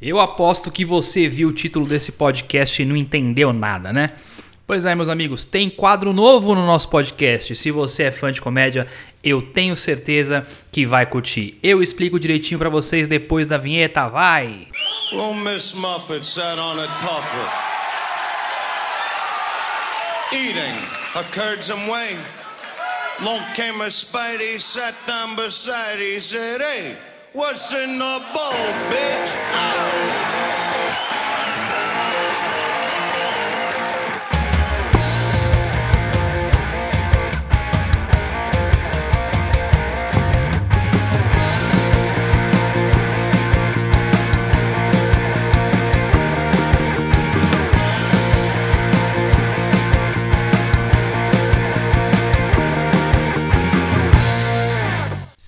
Eu aposto que você viu o título desse podcast e não entendeu nada, né? Pois é, meus amigos, tem quadro novo no nosso podcast. Se você é fã de comédia, eu tenho certeza que vai curtir. Eu explico direitinho para vocês depois da vinheta, vai! Well, Miss Muffet sat on a eating a curdsome wing. Long came a Spidey, sat down beside, he said, Hey, what's in the bowl, bitch? Ow!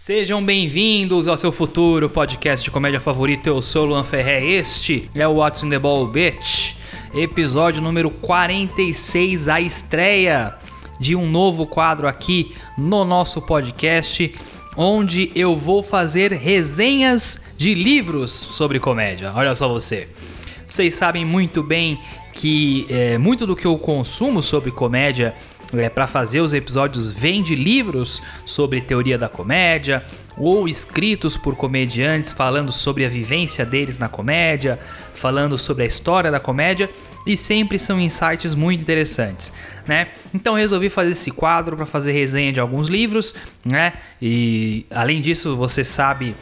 Sejam bem-vindos ao seu futuro podcast de comédia favorito. Eu sou o Luan Ferré. Este é o What's in the Ball Bitch, episódio número 46, a estreia de um novo quadro aqui no nosso podcast, onde eu vou fazer resenhas de livros sobre comédia. Olha só você. Vocês sabem muito bem que é, muito do que eu consumo sobre comédia é, para fazer os episódios vem de livros sobre teoria da comédia ou escritos por comediantes falando sobre a vivência deles na comédia, falando sobre a história da comédia e sempre são insights muito interessantes, né? Então resolvi fazer esse quadro para fazer resenha de alguns livros, né? E além disso, você sabe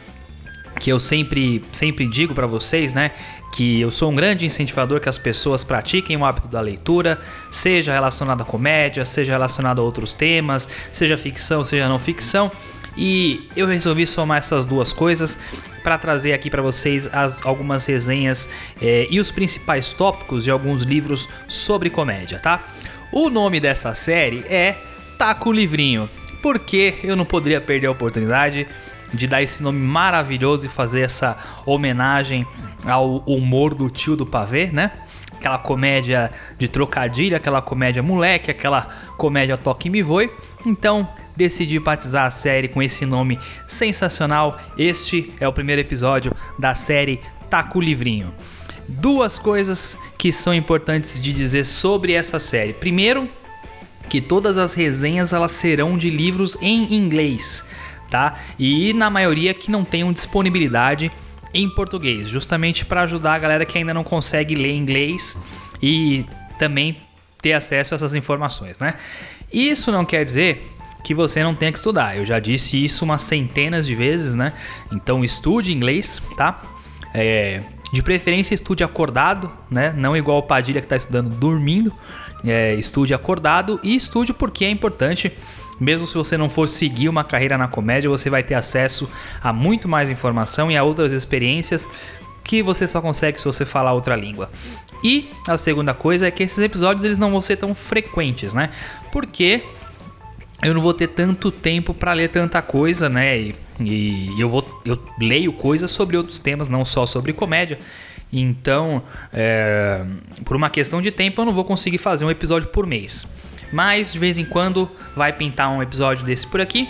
que eu sempre, sempre digo para vocês, né, que eu sou um grande incentivador que as pessoas pratiquem o hábito da leitura, seja relacionado à comédia, seja relacionado a outros temas, seja ficção, seja não ficção. E eu resolvi somar essas duas coisas para trazer aqui para vocês as, algumas resenhas eh, e os principais tópicos de alguns livros sobre comédia, tá? O nome dessa série é Taco Livrinho, porque eu não poderia perder a oportunidade de dar esse nome maravilhoso e fazer essa homenagem ao humor do tio do pavê, né? Aquela comédia de trocadilho, aquela comédia moleque, aquela comédia toque me voe. Então, decidi batizar a série com esse nome sensacional. Este é o primeiro episódio da série Taco Livrinho. Duas coisas que são importantes de dizer sobre essa série. Primeiro, que todas as resenhas elas serão de livros em inglês tá? E na maioria que não tenham disponibilidade em português, justamente para ajudar a galera que ainda não consegue ler inglês e também ter acesso a essas informações, né? Isso não quer dizer que você não tenha que estudar. Eu já disse isso umas centenas de vezes, né? Então estude inglês, tá? É, de preferência estude acordado, né? Não igual o Padilha que está estudando dormindo. É, estude acordado e estude porque é importante mesmo se você não for seguir uma carreira na comédia, você vai ter acesso a muito mais informação e a outras experiências que você só consegue se você falar outra língua. E a segunda coisa é que esses episódios eles não vão ser tão frequentes, né? Porque eu não vou ter tanto tempo para ler tanta coisa, né? E, e, eu vou eu leio coisas sobre outros temas, não só sobre comédia. Então, é, por uma questão de tempo, eu não vou conseguir fazer um episódio por mês. Mas de vez em quando vai pintar um episódio desse por aqui.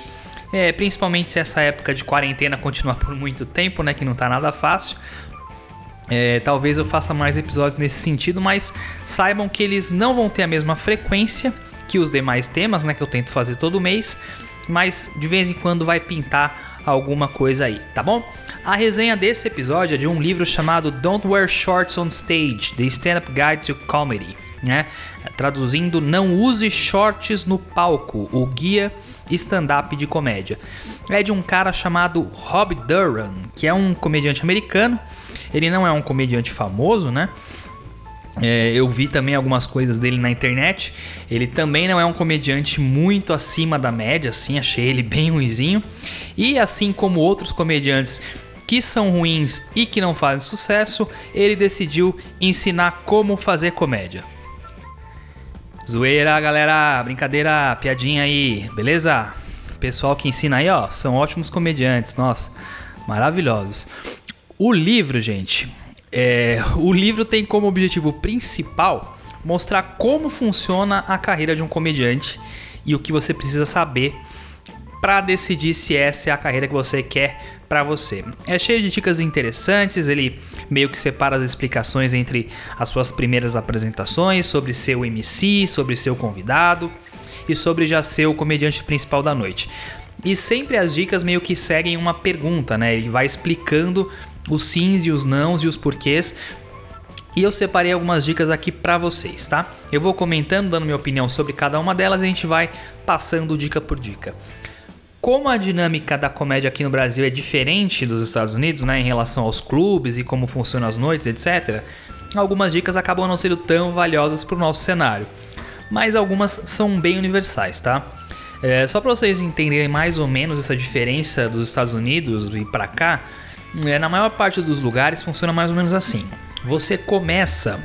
É, principalmente se essa época de quarentena continuar por muito tempo, né? Que não tá nada fácil. É, talvez eu faça mais episódios nesse sentido, mas saibam que eles não vão ter a mesma frequência que os demais temas, né? Que eu tento fazer todo mês. Mas de vez em quando vai pintar alguma coisa aí, tá bom? A resenha desse episódio é de um livro chamado Don't Wear Shorts on Stage: The Stand-Up Guide to Comedy né? Traduzindo, não use shorts no palco, o guia stand-up de comédia. É de um cara chamado Rob Durham, que é um comediante americano. Ele não é um comediante famoso, né? É, eu vi também algumas coisas dele na internet. Ele também não é um comediante muito acima da média, assim, achei ele bem ruizinho. E assim como outros comediantes que são ruins e que não fazem sucesso, ele decidiu ensinar como fazer comédia. Zoeira, galera, brincadeira, piadinha aí, beleza? Pessoal que ensina aí, ó, são ótimos comediantes, nossa, maravilhosos. O livro, gente, é, o livro tem como objetivo principal mostrar como funciona a carreira de um comediante e o que você precisa saber para decidir se essa é a carreira que você quer para você. É cheio de dicas interessantes, ele meio que separa as explicações entre as suas primeiras apresentações, sobre seu MC, sobre seu convidado e sobre já ser o comediante principal da noite. E sempre as dicas meio que seguem uma pergunta, né? Ele vai explicando os sims e os nãos e os porquês e eu separei algumas dicas aqui para vocês, tá? Eu vou comentando, dando minha opinião sobre cada uma delas e a gente vai passando dica por dica. Como a dinâmica da comédia aqui no Brasil é diferente dos Estados Unidos, né, em relação aos clubes e como funcionam as noites, etc., algumas dicas acabam não sendo tão valiosas para o nosso cenário, mas algumas são bem universais, tá? É, só para vocês entenderem mais ou menos essa diferença dos Estados Unidos e para cá, é, na maior parte dos lugares funciona mais ou menos assim. Você começa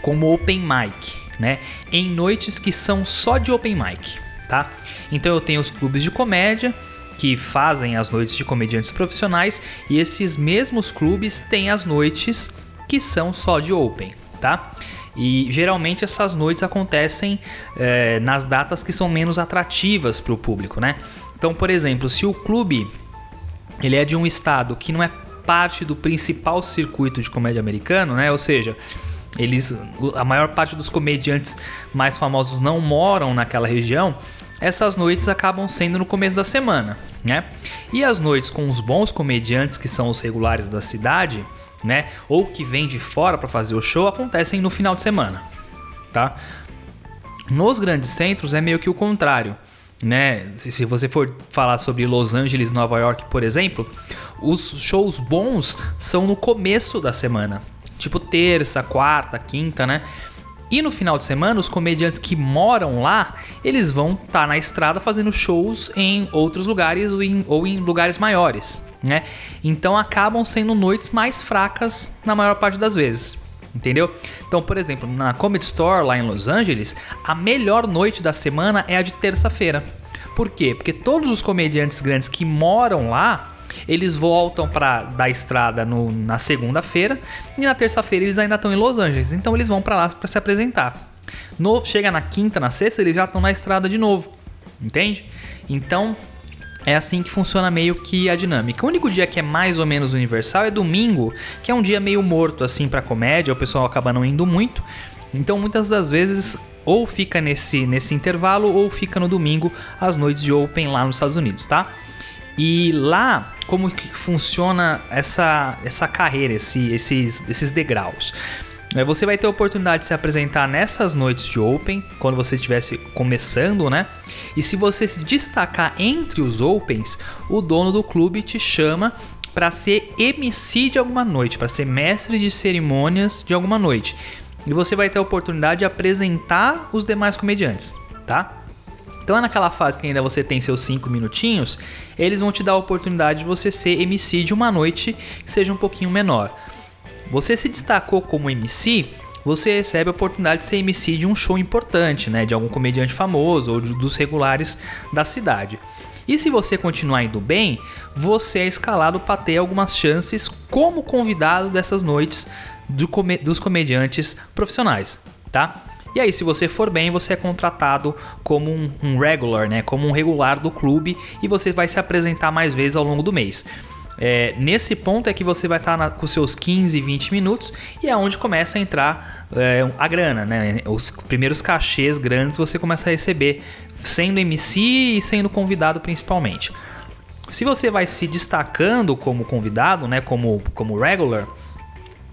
como open mic, né? Em noites que são só de open mic, tá? Então eu tenho os clubes de comédia que fazem as noites de comediantes profissionais e esses mesmos clubes têm as noites que são só de open, tá? E geralmente essas noites acontecem é, nas datas que são menos atrativas para o público, né? Então, por exemplo, se o clube ele é de um estado que não é parte do principal circuito de comédia americano, né? Ou seja, eles, a maior parte dos comediantes mais famosos não moram naquela região essas noites acabam sendo no começo da semana, né? E as noites com os bons comediantes, que são os regulares da cidade, né? Ou que vêm de fora para fazer o show, acontecem no final de semana, tá? Nos grandes centros é meio que o contrário, né? Se você for falar sobre Los Angeles, Nova York, por exemplo, os shows bons são no começo da semana, tipo terça, quarta, quinta, né? E no final de semana, os comediantes que moram lá, eles vão estar tá na estrada fazendo shows em outros lugares ou em, ou em lugares maiores, né? Então acabam sendo noites mais fracas na maior parte das vezes. Entendeu? Então, por exemplo, na Comedy Store lá em Los Angeles, a melhor noite da semana é a de terça-feira. Por quê? Porque todos os comediantes grandes que moram lá, eles voltam para da estrada no, na segunda-feira e na terça-feira eles ainda estão em Los Angeles. Então eles vão para lá para se apresentar. No, chega na quinta, na sexta, eles já estão na estrada de novo. Entende? Então é assim que funciona meio que a dinâmica. O único dia que é mais ou menos universal é domingo, que é um dia meio morto assim para comédia, o pessoal acaba não indo muito. Então muitas das vezes ou fica nesse, nesse intervalo ou fica no domingo as noites de Open lá nos Estados Unidos, tá? E lá, como que funciona essa, essa carreira, esse, esses, esses degraus? É, você vai ter a oportunidade de se apresentar nessas noites de Open, quando você estivesse começando, né? E se você se destacar entre os Opens, o dono do clube te chama para ser MC de alguma noite, para ser mestre de cerimônias de alguma noite. E você vai ter a oportunidade de apresentar os demais comediantes, tá? Então é naquela fase que ainda você tem seus 5 minutinhos, eles vão te dar a oportunidade de você ser MC de uma noite que seja um pouquinho menor. Você se destacou como MC, você recebe a oportunidade de ser MC de um show importante, né, de algum comediante famoso ou dos regulares da cidade. E se você continuar indo bem, você é escalado para ter algumas chances como convidado dessas noites do come dos comediantes profissionais, tá? E aí, se você for bem, você é contratado como um, um, regular, né? Como um regular do clube e você vai se apresentar mais vezes ao longo do mês. É, nesse ponto é que você vai estar na, com seus 15, 20 minutos e é onde começa a entrar é, a grana, né? Os primeiros cachês grandes você começa a receber sendo MC e sendo convidado principalmente. Se você vai se destacando como convidado, né? Como, como regular,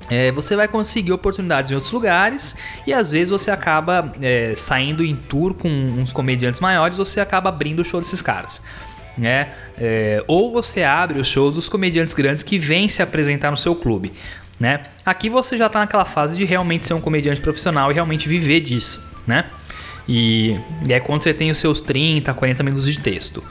é, você vai conseguir oportunidades em outros lugares e às vezes você acaba é, saindo em tour com uns comediantes maiores, você acaba abrindo o show desses caras. Né? É, ou você abre os shows dos comediantes grandes que vêm se apresentar no seu clube. Né? Aqui você já está naquela fase de realmente ser um comediante profissional e realmente viver disso. Né? E, e é quando você tem os seus 30, 40 minutos de texto.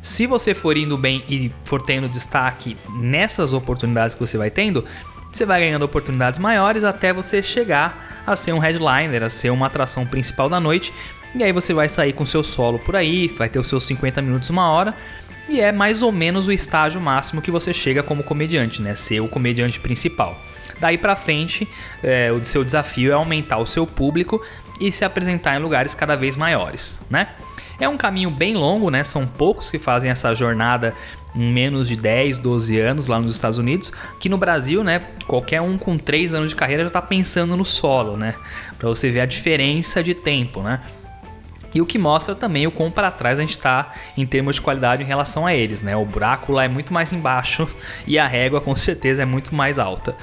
Se você for indo bem e for tendo destaque nessas oportunidades que você vai tendo, você vai ganhando oportunidades maiores até você chegar a ser um headliner, a ser uma atração principal da noite. E aí você vai sair com seu solo por aí, vai ter os seus 50 minutos, uma hora. E é mais ou menos o estágio máximo que você chega como comediante, né? Ser o comediante principal. Daí para frente, é, o seu desafio é aumentar o seu público e se apresentar em lugares cada vez maiores, né? É um caminho bem longo, né? São poucos que fazem essa jornada menos de 10, 12 anos lá nos Estados Unidos, que no Brasil, né, qualquer um com 3 anos de carreira já está pensando no solo, né? Para você ver a diferença de tempo, né? E o que mostra também o quão para trás a gente está em termos de qualidade em relação a eles, né? O buraco lá é muito mais embaixo e a régua com certeza é muito mais alta.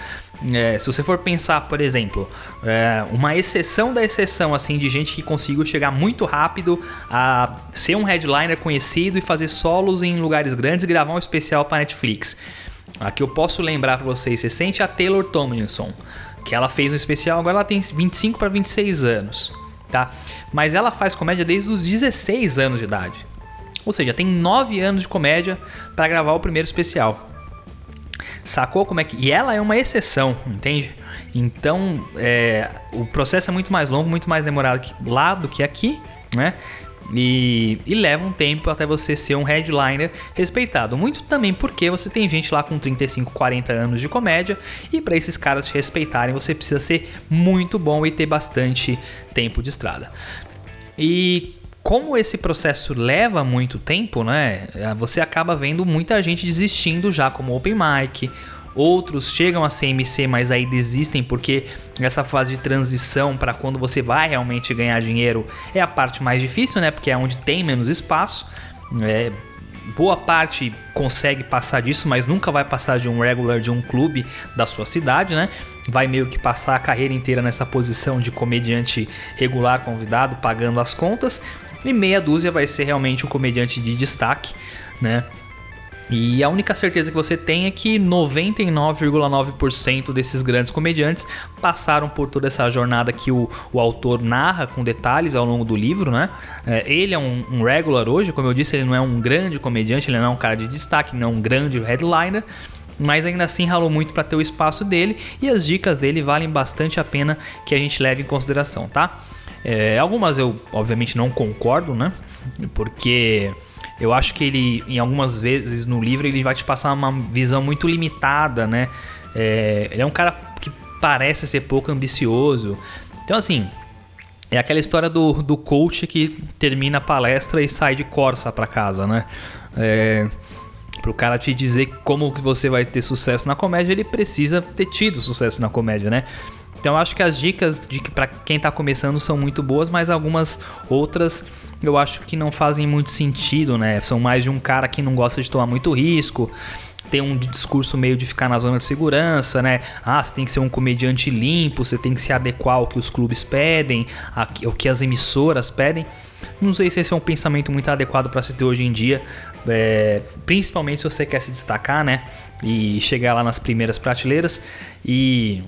É, se você for pensar, por exemplo, é, uma exceção da exceção assim de gente que conseguiu chegar muito rápido a ser um headliner conhecido e fazer solos em lugares grandes e gravar um especial para Netflix. Aqui eu posso lembrar para vocês, você sente a Taylor Tomlinson, que ela fez um especial, agora ela tem 25 para 26 anos tá? Mas ela faz comédia desde os 16 anos de idade. Ou seja, tem 9 anos de comédia para gravar o primeiro especial. Sacou como é que. E ela é uma exceção, entende? Então, é, o processo é muito mais longo, muito mais demorado lá do que aqui, né? E, e, leva um tempo até você ser um headliner respeitado. Muito também porque você tem gente lá com 35, 40 anos de comédia e para esses caras te respeitarem você precisa ser muito bom e ter bastante tempo de estrada. E como esse processo leva muito tempo, né? Você acaba vendo muita gente desistindo já como open mic Outros chegam a CMC, mas aí desistem porque essa fase de transição para quando você vai realmente ganhar dinheiro é a parte mais difícil, né? Porque é onde tem menos espaço. É, boa parte consegue passar disso, mas nunca vai passar de um regular de um clube da sua cidade, né? Vai meio que passar a carreira inteira nessa posição de comediante regular convidado, pagando as contas, e meia dúzia vai ser realmente um comediante de destaque, né? E a única certeza que você tem é que 99,9% desses grandes comediantes passaram por toda essa jornada que o, o autor narra com detalhes ao longo do livro, né? É, ele é um, um, regular hoje, como eu disse, ele não é um grande comediante, ele não é um cara de destaque, não é um grande headliner, mas ainda assim ralou muito para ter o espaço dele e as dicas dele valem bastante a pena que a gente leve em consideração, tá? É, algumas eu obviamente não concordo, né? Porque eu acho que ele, em algumas vezes no livro, ele vai te passar uma visão muito limitada, né? É, ele é um cara que parece ser pouco ambicioso. Então, assim, é aquela história do, do coach que termina a palestra e sai de Corsa para casa, né? É, pro cara te dizer como que você vai ter sucesso na comédia, ele precisa ter tido sucesso na comédia, né? Então acho que as dicas de que para quem está começando são muito boas, mas algumas outras eu acho que não fazem muito sentido, né? São mais de um cara que não gosta de tomar muito risco, tem um discurso meio de ficar na zona de segurança, né? Ah, você tem que ser um comediante limpo, você tem que se adequar ao que os clubes pedem, ao que as emissoras pedem. Não sei se esse é um pensamento muito adequado para se ter hoje em dia, é, principalmente se você quer se destacar, né? E chegar lá nas primeiras prateleiras. E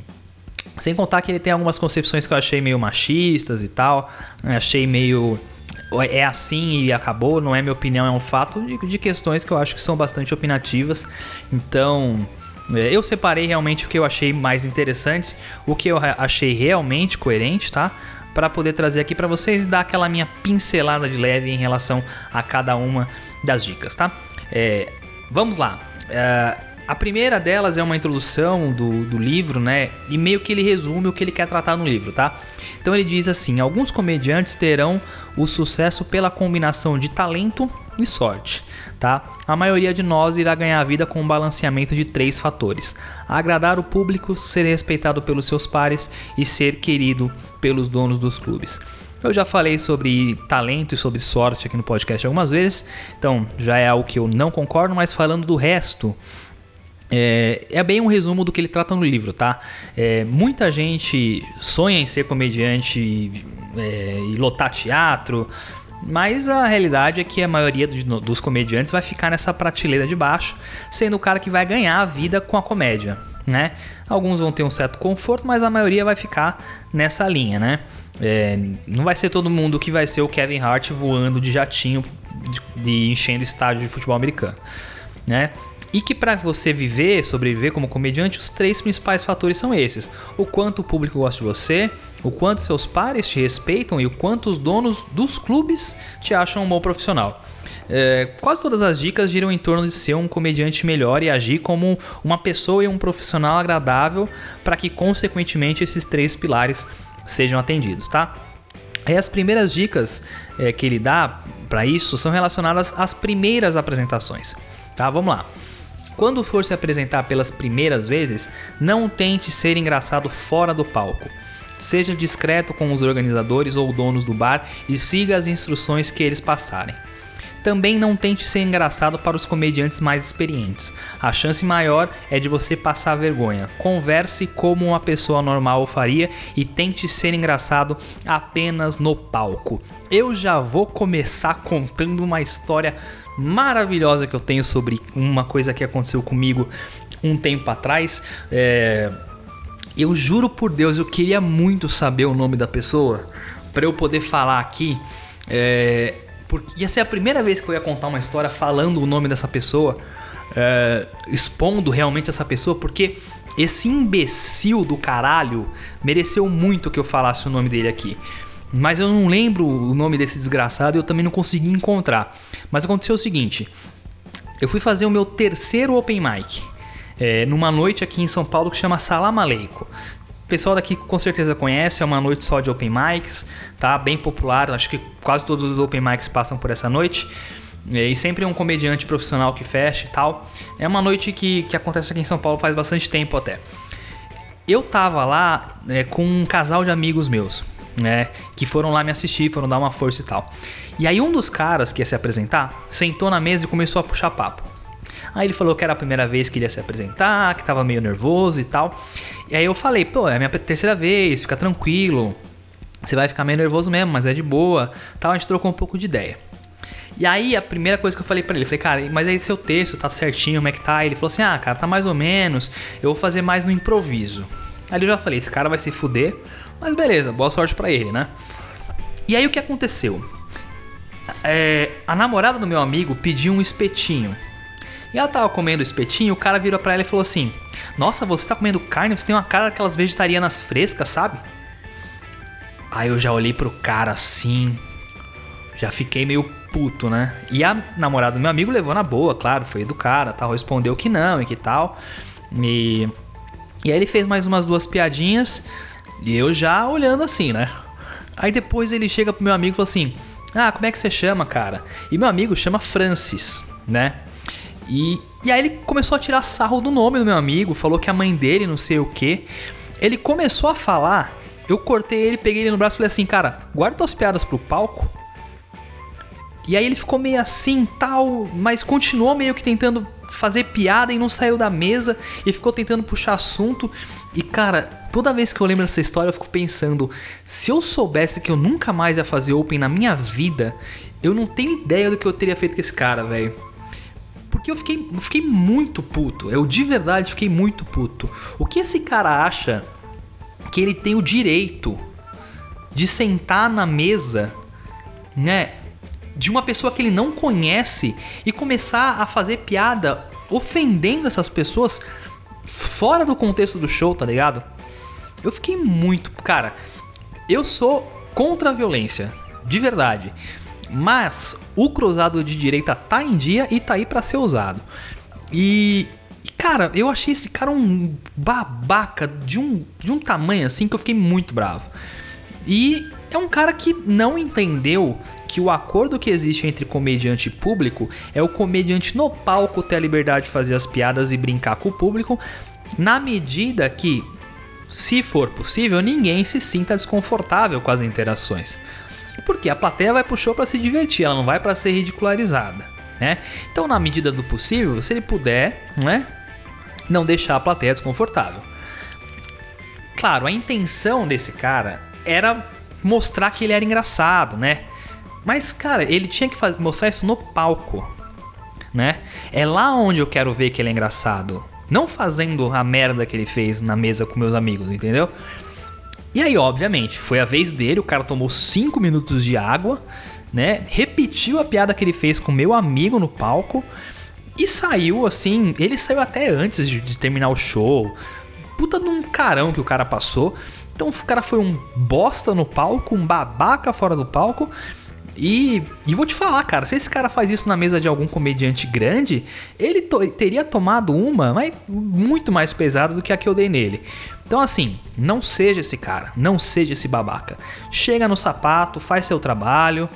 sem contar que ele tem algumas concepções que eu achei meio machistas e tal, né? achei meio é assim e acabou, não é minha opinião, é um fato de, de questões que eu acho que são bastante opinativas. Então, é, eu separei realmente o que eu achei mais interessante, o que eu achei realmente coerente, tá? Para poder trazer aqui para vocês e dar aquela minha pincelada de leve em relação a cada uma das dicas, tá? É, vamos lá. É, a primeira delas é uma introdução do, do livro, né? E meio que ele resume o que ele quer tratar no livro, tá? Então ele diz assim: alguns comediantes terão o sucesso pela combinação de talento e sorte, tá? A maioria de nós irá ganhar a vida com um balanceamento de três fatores: agradar o público, ser respeitado pelos seus pares e ser querido pelos donos dos clubes. Eu já falei sobre talento e sobre sorte aqui no podcast algumas vezes, então já é algo que eu não concordo, mas falando do resto, é, é, bem um resumo do que ele trata no livro, tá? É, muita gente sonha em ser comediante é, e lotar teatro, mas a realidade é que a maioria dos, comediantes vai ficar nessa prateleira de baixo, sendo o cara que vai ganhar a vida com a comédia, né? Alguns vão ter um certo conforto, mas a maioria vai ficar nessa linha, né? É, não vai ser todo mundo que vai ser o Kevin Hart voando de jatinho, de enchendo estádio de futebol americano, né? E que para você viver, sobreviver como comediante, os três principais fatores são esses: o quanto o público gosta de você, o quanto seus pares te respeitam e o quanto os donos dos clubes te acham um bom profissional. É, quase todas as dicas giram em torno de ser um comediante melhor e agir como uma pessoa e um profissional agradável para que, consequentemente, esses três pilares sejam atendidos, tá? As primeiras dicas é, que ele dá para isso são relacionadas às primeiras apresentações. Tá, vamos lá. Quando for se apresentar pelas primeiras vezes, não tente ser engraçado fora do palco. Seja discreto com os organizadores ou donos do bar e siga as instruções que eles passarem. Também não tente ser engraçado para os comediantes mais experientes. A chance maior é de você passar vergonha. Converse como uma pessoa normal faria e tente ser engraçado apenas no palco. Eu já vou começar contando uma história maravilhosa que eu tenho sobre uma coisa que aconteceu comigo um tempo atrás. É... Eu juro por Deus, eu queria muito saber o nome da pessoa para eu poder falar aqui. É... Porque ia ser a primeira vez que eu ia contar uma história falando o nome dessa pessoa, é... expondo realmente essa pessoa, porque esse imbecil do caralho mereceu muito que eu falasse o nome dele aqui. Mas eu não lembro o nome desse desgraçado e eu também não consegui encontrar. Mas aconteceu o seguinte: eu fui fazer o meu terceiro open mic é, numa noite aqui em São Paulo que chama Salam Aleico. Pessoal daqui com certeza conhece, é uma noite só de open mics, tá? Bem popular, acho que quase todos os open mics passam por essa noite. É, e sempre um comediante profissional que fecha e tal. É uma noite que, que acontece aqui em São Paulo faz bastante tempo até. Eu tava lá é, com um casal de amigos meus né? Que foram lá me assistir, foram dar uma força e tal. E aí um dos caras que ia se apresentar sentou na mesa e começou a puxar papo. Aí ele falou que era a primeira vez que ele ia se apresentar, que tava meio nervoso e tal. E aí eu falei, pô, é a minha terceira vez, fica tranquilo. Você vai ficar meio nervoso mesmo, mas é de boa. Tal, a gente trocou um pouco de ideia. E aí a primeira coisa que eu falei para ele, falei, cara, mas aí seu texto tá certinho, como é que tá? Ele falou assim: "Ah, cara, tá mais ou menos. Eu vou fazer mais no improviso". Aí eu já falei, esse cara vai se fuder, mas beleza, boa sorte para ele, né? E aí o que aconteceu? É, a namorada do meu amigo pediu um espetinho. E ela tava comendo espetinho, o cara virou pra ela e falou assim: Nossa, você tá comendo carne? Você tem uma cara daquelas vegetarianas frescas, sabe? Aí eu já olhei pro cara assim, já fiquei meio puto, né? E a namorada do meu amigo levou na boa, claro, foi educada, tal, respondeu que não e que tal. E, e aí ele fez mais umas duas piadinhas. E eu já olhando assim, né? Aí depois ele chega pro meu amigo e fala assim: Ah, como é que você chama, cara? E meu amigo chama Francis, né? E, e aí ele começou a tirar sarro do nome do meu amigo, falou que a mãe dele, não sei o que. Ele começou a falar, eu cortei ele, peguei ele no braço e falei assim: Cara, guarda tuas piadas pro palco. E aí ele ficou meio assim, tal, mas continuou meio que tentando fazer piada e não saiu da mesa e ficou tentando puxar assunto. E cara, toda vez que eu lembro dessa história eu fico pensando, se eu soubesse que eu nunca mais ia fazer open na minha vida, eu não tenho ideia do que eu teria feito com esse cara, velho. Porque eu fiquei, eu fiquei muito puto. Eu de verdade fiquei muito puto. O que esse cara acha que ele tem o direito de sentar na mesa, né, de uma pessoa que ele não conhece e começar a fazer piada ofendendo essas pessoas fora do contexto do show, tá ligado? Eu fiquei muito. Cara, eu sou contra a violência, de verdade. Mas o cruzado de direita tá em dia e tá aí para ser usado. E, cara, eu achei esse cara um babaca de um, de um tamanho assim que eu fiquei muito bravo. E é um cara que não entendeu que o acordo que existe entre comediante e público é o comediante no palco ter a liberdade de fazer as piadas e brincar com o público, na medida que, se for possível, ninguém se sinta desconfortável com as interações. Porque a plateia vai pro show para se divertir, ela não vai para ser ridicularizada, né? Então, na medida do possível, se ele puder, né, não deixar a plateia desconfortável. Claro, a intenção desse cara era mostrar que ele era engraçado, né? Mas, cara, ele tinha que fazer, mostrar isso no palco, né? É lá onde eu quero ver que ele é engraçado. Não fazendo a merda que ele fez na mesa com meus amigos, entendeu? E aí, obviamente, foi a vez dele, o cara tomou 5 minutos de água, né? Repetiu a piada que ele fez com meu amigo no palco e saiu assim. Ele saiu até antes de, de terminar o show. Puta de um carão que o cara passou. Então o cara foi um bosta no palco, um babaca fora do palco. E, e vou te falar, cara, se esse cara faz isso na mesa de algum comediante grande, ele to teria tomado uma mas muito mais pesada do que a que eu dei nele. Então, assim, não seja esse cara, não seja esse babaca. Chega no sapato, faz seu trabalho,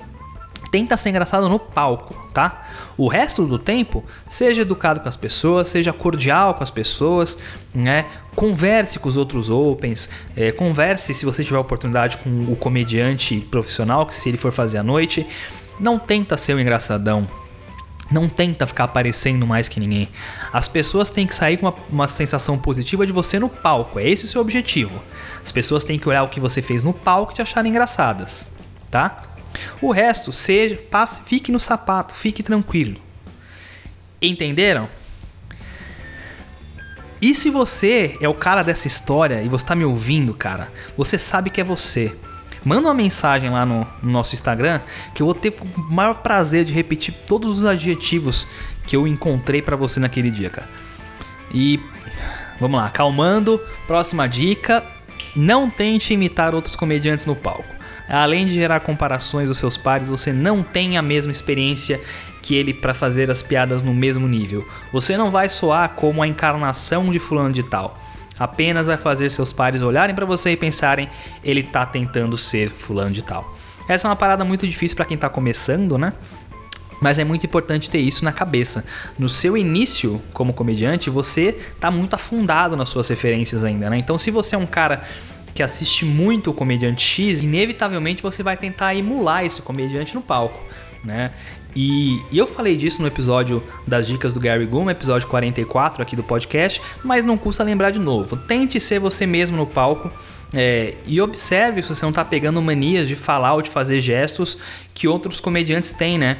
tenta ser engraçado no palco, tá? O resto do tempo, seja educado com as pessoas, seja cordial com as pessoas, né? Converse com os outros opens, é, converse se você tiver oportunidade com o comediante profissional, que se ele for fazer à noite. Não tenta ser um engraçadão, não tenta ficar aparecendo mais que ninguém. As pessoas têm que sair com uma, uma, sensação positiva de você no palco. É esse o seu objetivo. As pessoas têm que olhar o que você fez no palco e te acharem engraçadas, tá? O resto, seja, passe, fique no sapato, fique tranquilo. Entenderam? E se você é o cara dessa história e você está me ouvindo, cara, você sabe que é você. Manda uma mensagem lá no, no, nosso Instagram que eu vou ter o maior prazer de repetir todos os adjetivos que eu encontrei para você naquele dia, cara. E vamos lá, calmando. Próxima dica: não tente imitar outros comediantes no palco. Além de gerar comparações dos seus pares, você não tem a mesma experiência que ele para fazer as piadas no mesmo nível. Você não vai soar como a encarnação de fulano de tal. Apenas vai fazer seus pares olharem para você e pensarem, ele tá tentando ser fulano de tal. Essa é uma parada muito difícil para quem tá começando, né? Mas é muito importante ter isso na cabeça. No seu início como comediante, você tá muito afundado nas suas referências ainda, né? Então, se você é um cara que assiste muito o comediante X, inevitavelmente você vai tentar emular esse comediante no palco, né? E, e, eu falei disso no episódio das dicas do Gary Goom, episódio 44 aqui do podcast, mas não custa lembrar de novo. Tente ser você mesmo no palco é, e observe se você não está pegando manias de falar ou de fazer gestos que outros comediantes têm, né?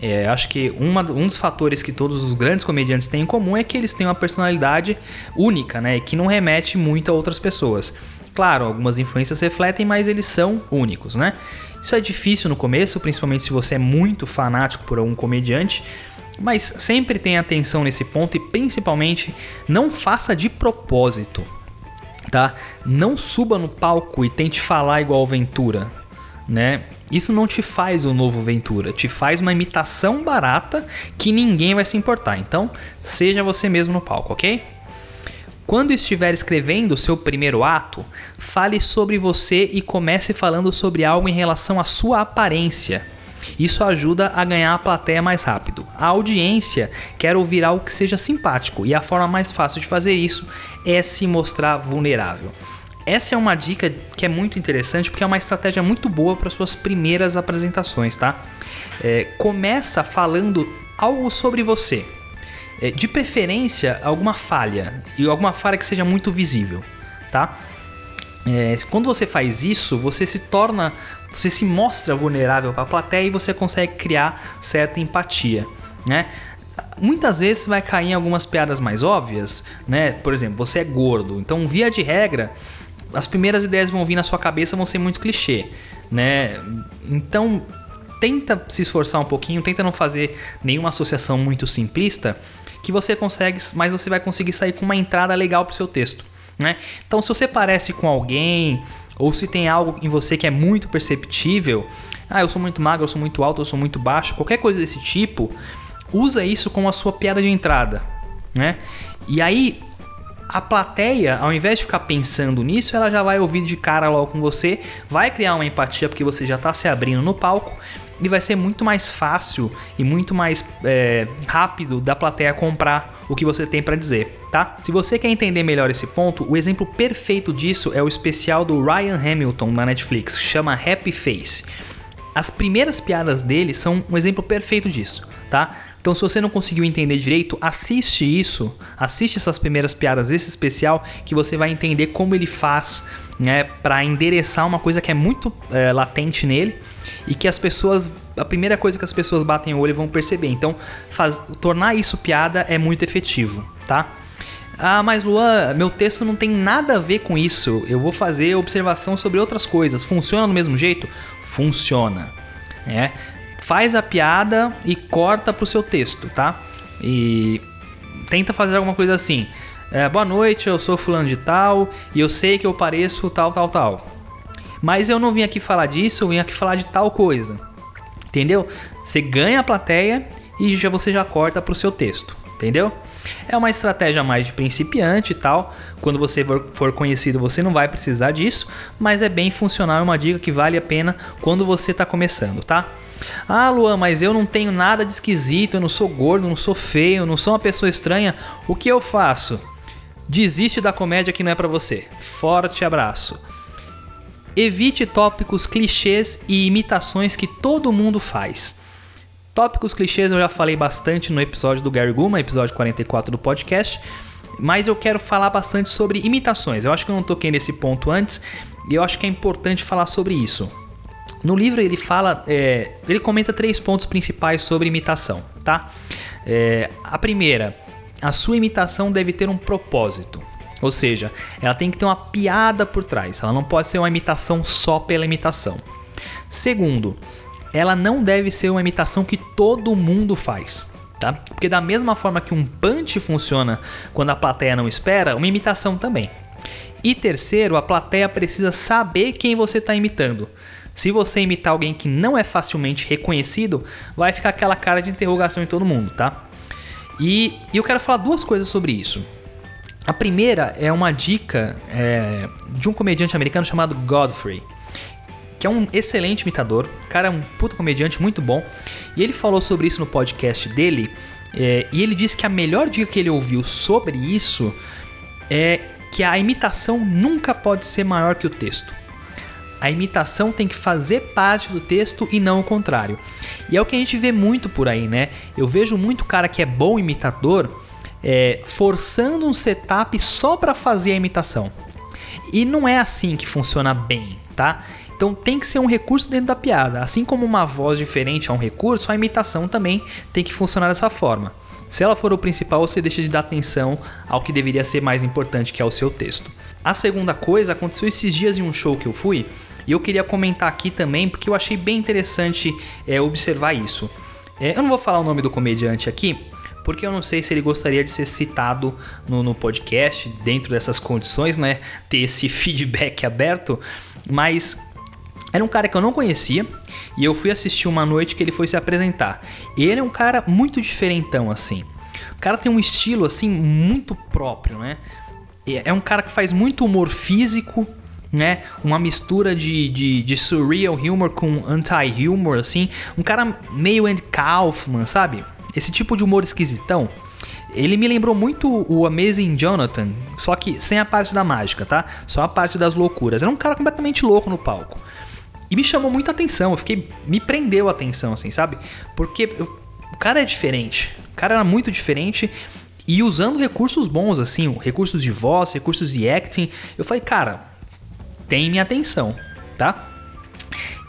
É, acho que uma, um dos fatores que todos os grandes comediantes têm em comum é que eles têm uma personalidade única, né? Que não remete muito a outras pessoas. Claro, algumas influências refletem, mas eles são únicos, né? Isso é difícil no começo, principalmente se você é muito fanático por algum comediante, mas sempre tenha atenção nesse ponto e principalmente não faça de propósito, tá? Não suba no palco e tente falar igual Ventura, né? Isso não te faz o novo Ventura, te faz uma imitação barata que ninguém vai se importar. Então, seja você mesmo no palco, ok? Quando estiver escrevendo seu primeiro ato, fale sobre você e comece falando sobre algo em relação à sua aparência. Isso ajuda a ganhar a plateia mais rápido. A audiência quer ouvir algo que seja simpático e a forma mais fácil de fazer isso é se mostrar vulnerável. Essa é uma dica que é muito interessante porque é uma estratégia muito boa para suas primeiras apresentações, tá? É, começa falando algo sobre você. É, de preferência, alguma falha e alguma falha que seja muito visível, tá? É, quando você faz isso, você se torna, você se mostra vulnerável para a plateia e você consegue criar certa empatia, né? Muitas vezes vai cair em algumas piadas mais óbvias, né? Por exemplo, você é gordo, então via de regra, as primeiras ideias vão vir na sua cabeça vão ser muito clichê, né? Então tenta se esforçar um pouquinho, tenta não fazer nenhuma associação muito simplista que você consegue, mas você vai conseguir sair com uma entrada legal para o seu texto. Né? Então, se você parece com alguém, ou se tem algo em você que é muito perceptível, ah, eu sou muito magro, eu sou muito alto, eu sou muito baixo, qualquer coisa desse tipo, usa isso como a sua piada de entrada. Né? E aí, a plateia, ao invés de ficar pensando nisso, ela já vai ouvir de cara logo com você, vai criar uma empatia porque você já está se abrindo no palco e vai ser muito mais fácil e muito mais é, rápido da plateia comprar o que você tem para dizer, tá? Se você quer entender melhor esse ponto, o exemplo perfeito disso é o especial do Ryan Hamilton na Netflix, chama Happy Face. As primeiras piadas dele são um exemplo perfeito disso, tá? Então, se você não conseguiu entender direito, assiste isso, assiste essas primeiras piadas desse especial, que você vai entender como ele faz, né, para endereçar uma coisa que é muito é, latente nele e que as pessoas, a primeira coisa que as pessoas batem o olho vão perceber. Então, faz, tornar isso piada é muito efetivo, tá? Ah, mas Luan, meu texto não tem nada a ver com isso. Eu vou fazer observação sobre outras coisas. Funciona do mesmo jeito? Funciona. É. Faz a piada e corta pro seu texto, tá? E tenta fazer alguma coisa assim. É, boa noite, eu sou fulano de tal e eu sei que eu pareço tal, tal, tal. Mas eu não vim aqui falar disso, eu vim aqui falar de tal coisa. Entendeu? Você ganha a plateia e já você já corta para o seu texto. Entendeu? É uma estratégia mais de principiante e tal. Quando você for conhecido, você não vai precisar disso, mas é bem funcional, é uma dica que vale a pena quando você está começando, tá? Ah, Luan, mas eu não tenho nada de esquisito, eu não sou gordo, não sou feio, não sou uma pessoa estranha. O que eu faço? Desiste da comédia que não é para você. Forte abraço. Evite tópicos clichês e imitações que todo mundo faz. Tópicos clichês eu já falei bastante no episódio do Gary Guma, episódio 44 do podcast, mas eu quero falar bastante sobre imitações. Eu acho que eu não toquei nesse ponto antes e eu acho que é importante falar sobre isso. No livro ele fala, é, ele comenta três pontos principais sobre imitação, tá? É, a primeira, a sua imitação deve ter um propósito. Ou seja, ela tem que ter uma piada por trás. Ela não pode ser uma imitação só pela imitação. Segundo, ela não deve ser uma imitação que todo mundo faz. Tá? Porque da mesma forma que um punch funciona quando a plateia não espera, uma imitação também. E terceiro, a plateia precisa saber quem você está imitando. Se você imitar alguém que não é facilmente reconhecido, vai ficar aquela cara de interrogação em todo mundo, tá? E, eu quero falar duas coisas sobre isso. A primeira é uma dica é, de um comediante americano chamado Godfrey, que é um excelente imitador. Cara é um puto comediante muito bom. E ele falou sobre isso no podcast dele. É, e ele disse que a melhor dica que ele ouviu sobre isso é que a imitação nunca pode ser maior que o texto. A imitação tem que fazer parte do texto e não o contrário. E é o que a gente vê muito por aí, né? Eu vejo muito cara que é bom imitador é, forçando um setup só para fazer a imitação. E não é assim que funciona bem, tá? Então tem que ser um recurso dentro da piada. Assim como uma voz diferente é um recurso, a imitação também tem que funcionar dessa forma. Se ela for o principal, você deixa de dar atenção ao que deveria ser mais importante, que é o seu texto. A segunda coisa aconteceu esses dias em um show que eu fui e eu queria comentar aqui também porque eu achei bem interessante é, observar isso. É, eu não vou falar o nome do comediante aqui, porque eu não sei se ele gostaria de ser citado no, no, podcast dentro dessas condições, né? Ter esse feedback aberto, mas era um cara que eu não conhecia e eu fui assistir uma noite que ele foi se apresentar. Ele é um cara muito diferentão assim. O cara tem um estilo assim muito próprio, né? É um cara que faz muito humor físico, né? Uma mistura de, de, de surreal humor com anti-humor, assim. Um cara meio Andy Kaufman, sabe? Esse tipo de humor esquisitão. Ele me lembrou muito o Amazing Jonathan, só que sem a parte da mágica, tá? Só a parte das loucuras. Era um cara completamente louco no palco. E me chamou muita atenção, eu fiquei. Me prendeu a atenção, assim, sabe? Porque eu, o cara é diferente. O cara era muito diferente. E usando recursos bons, assim, recursos de voz, recursos de acting. Eu falei, cara, tem minha atenção, tá?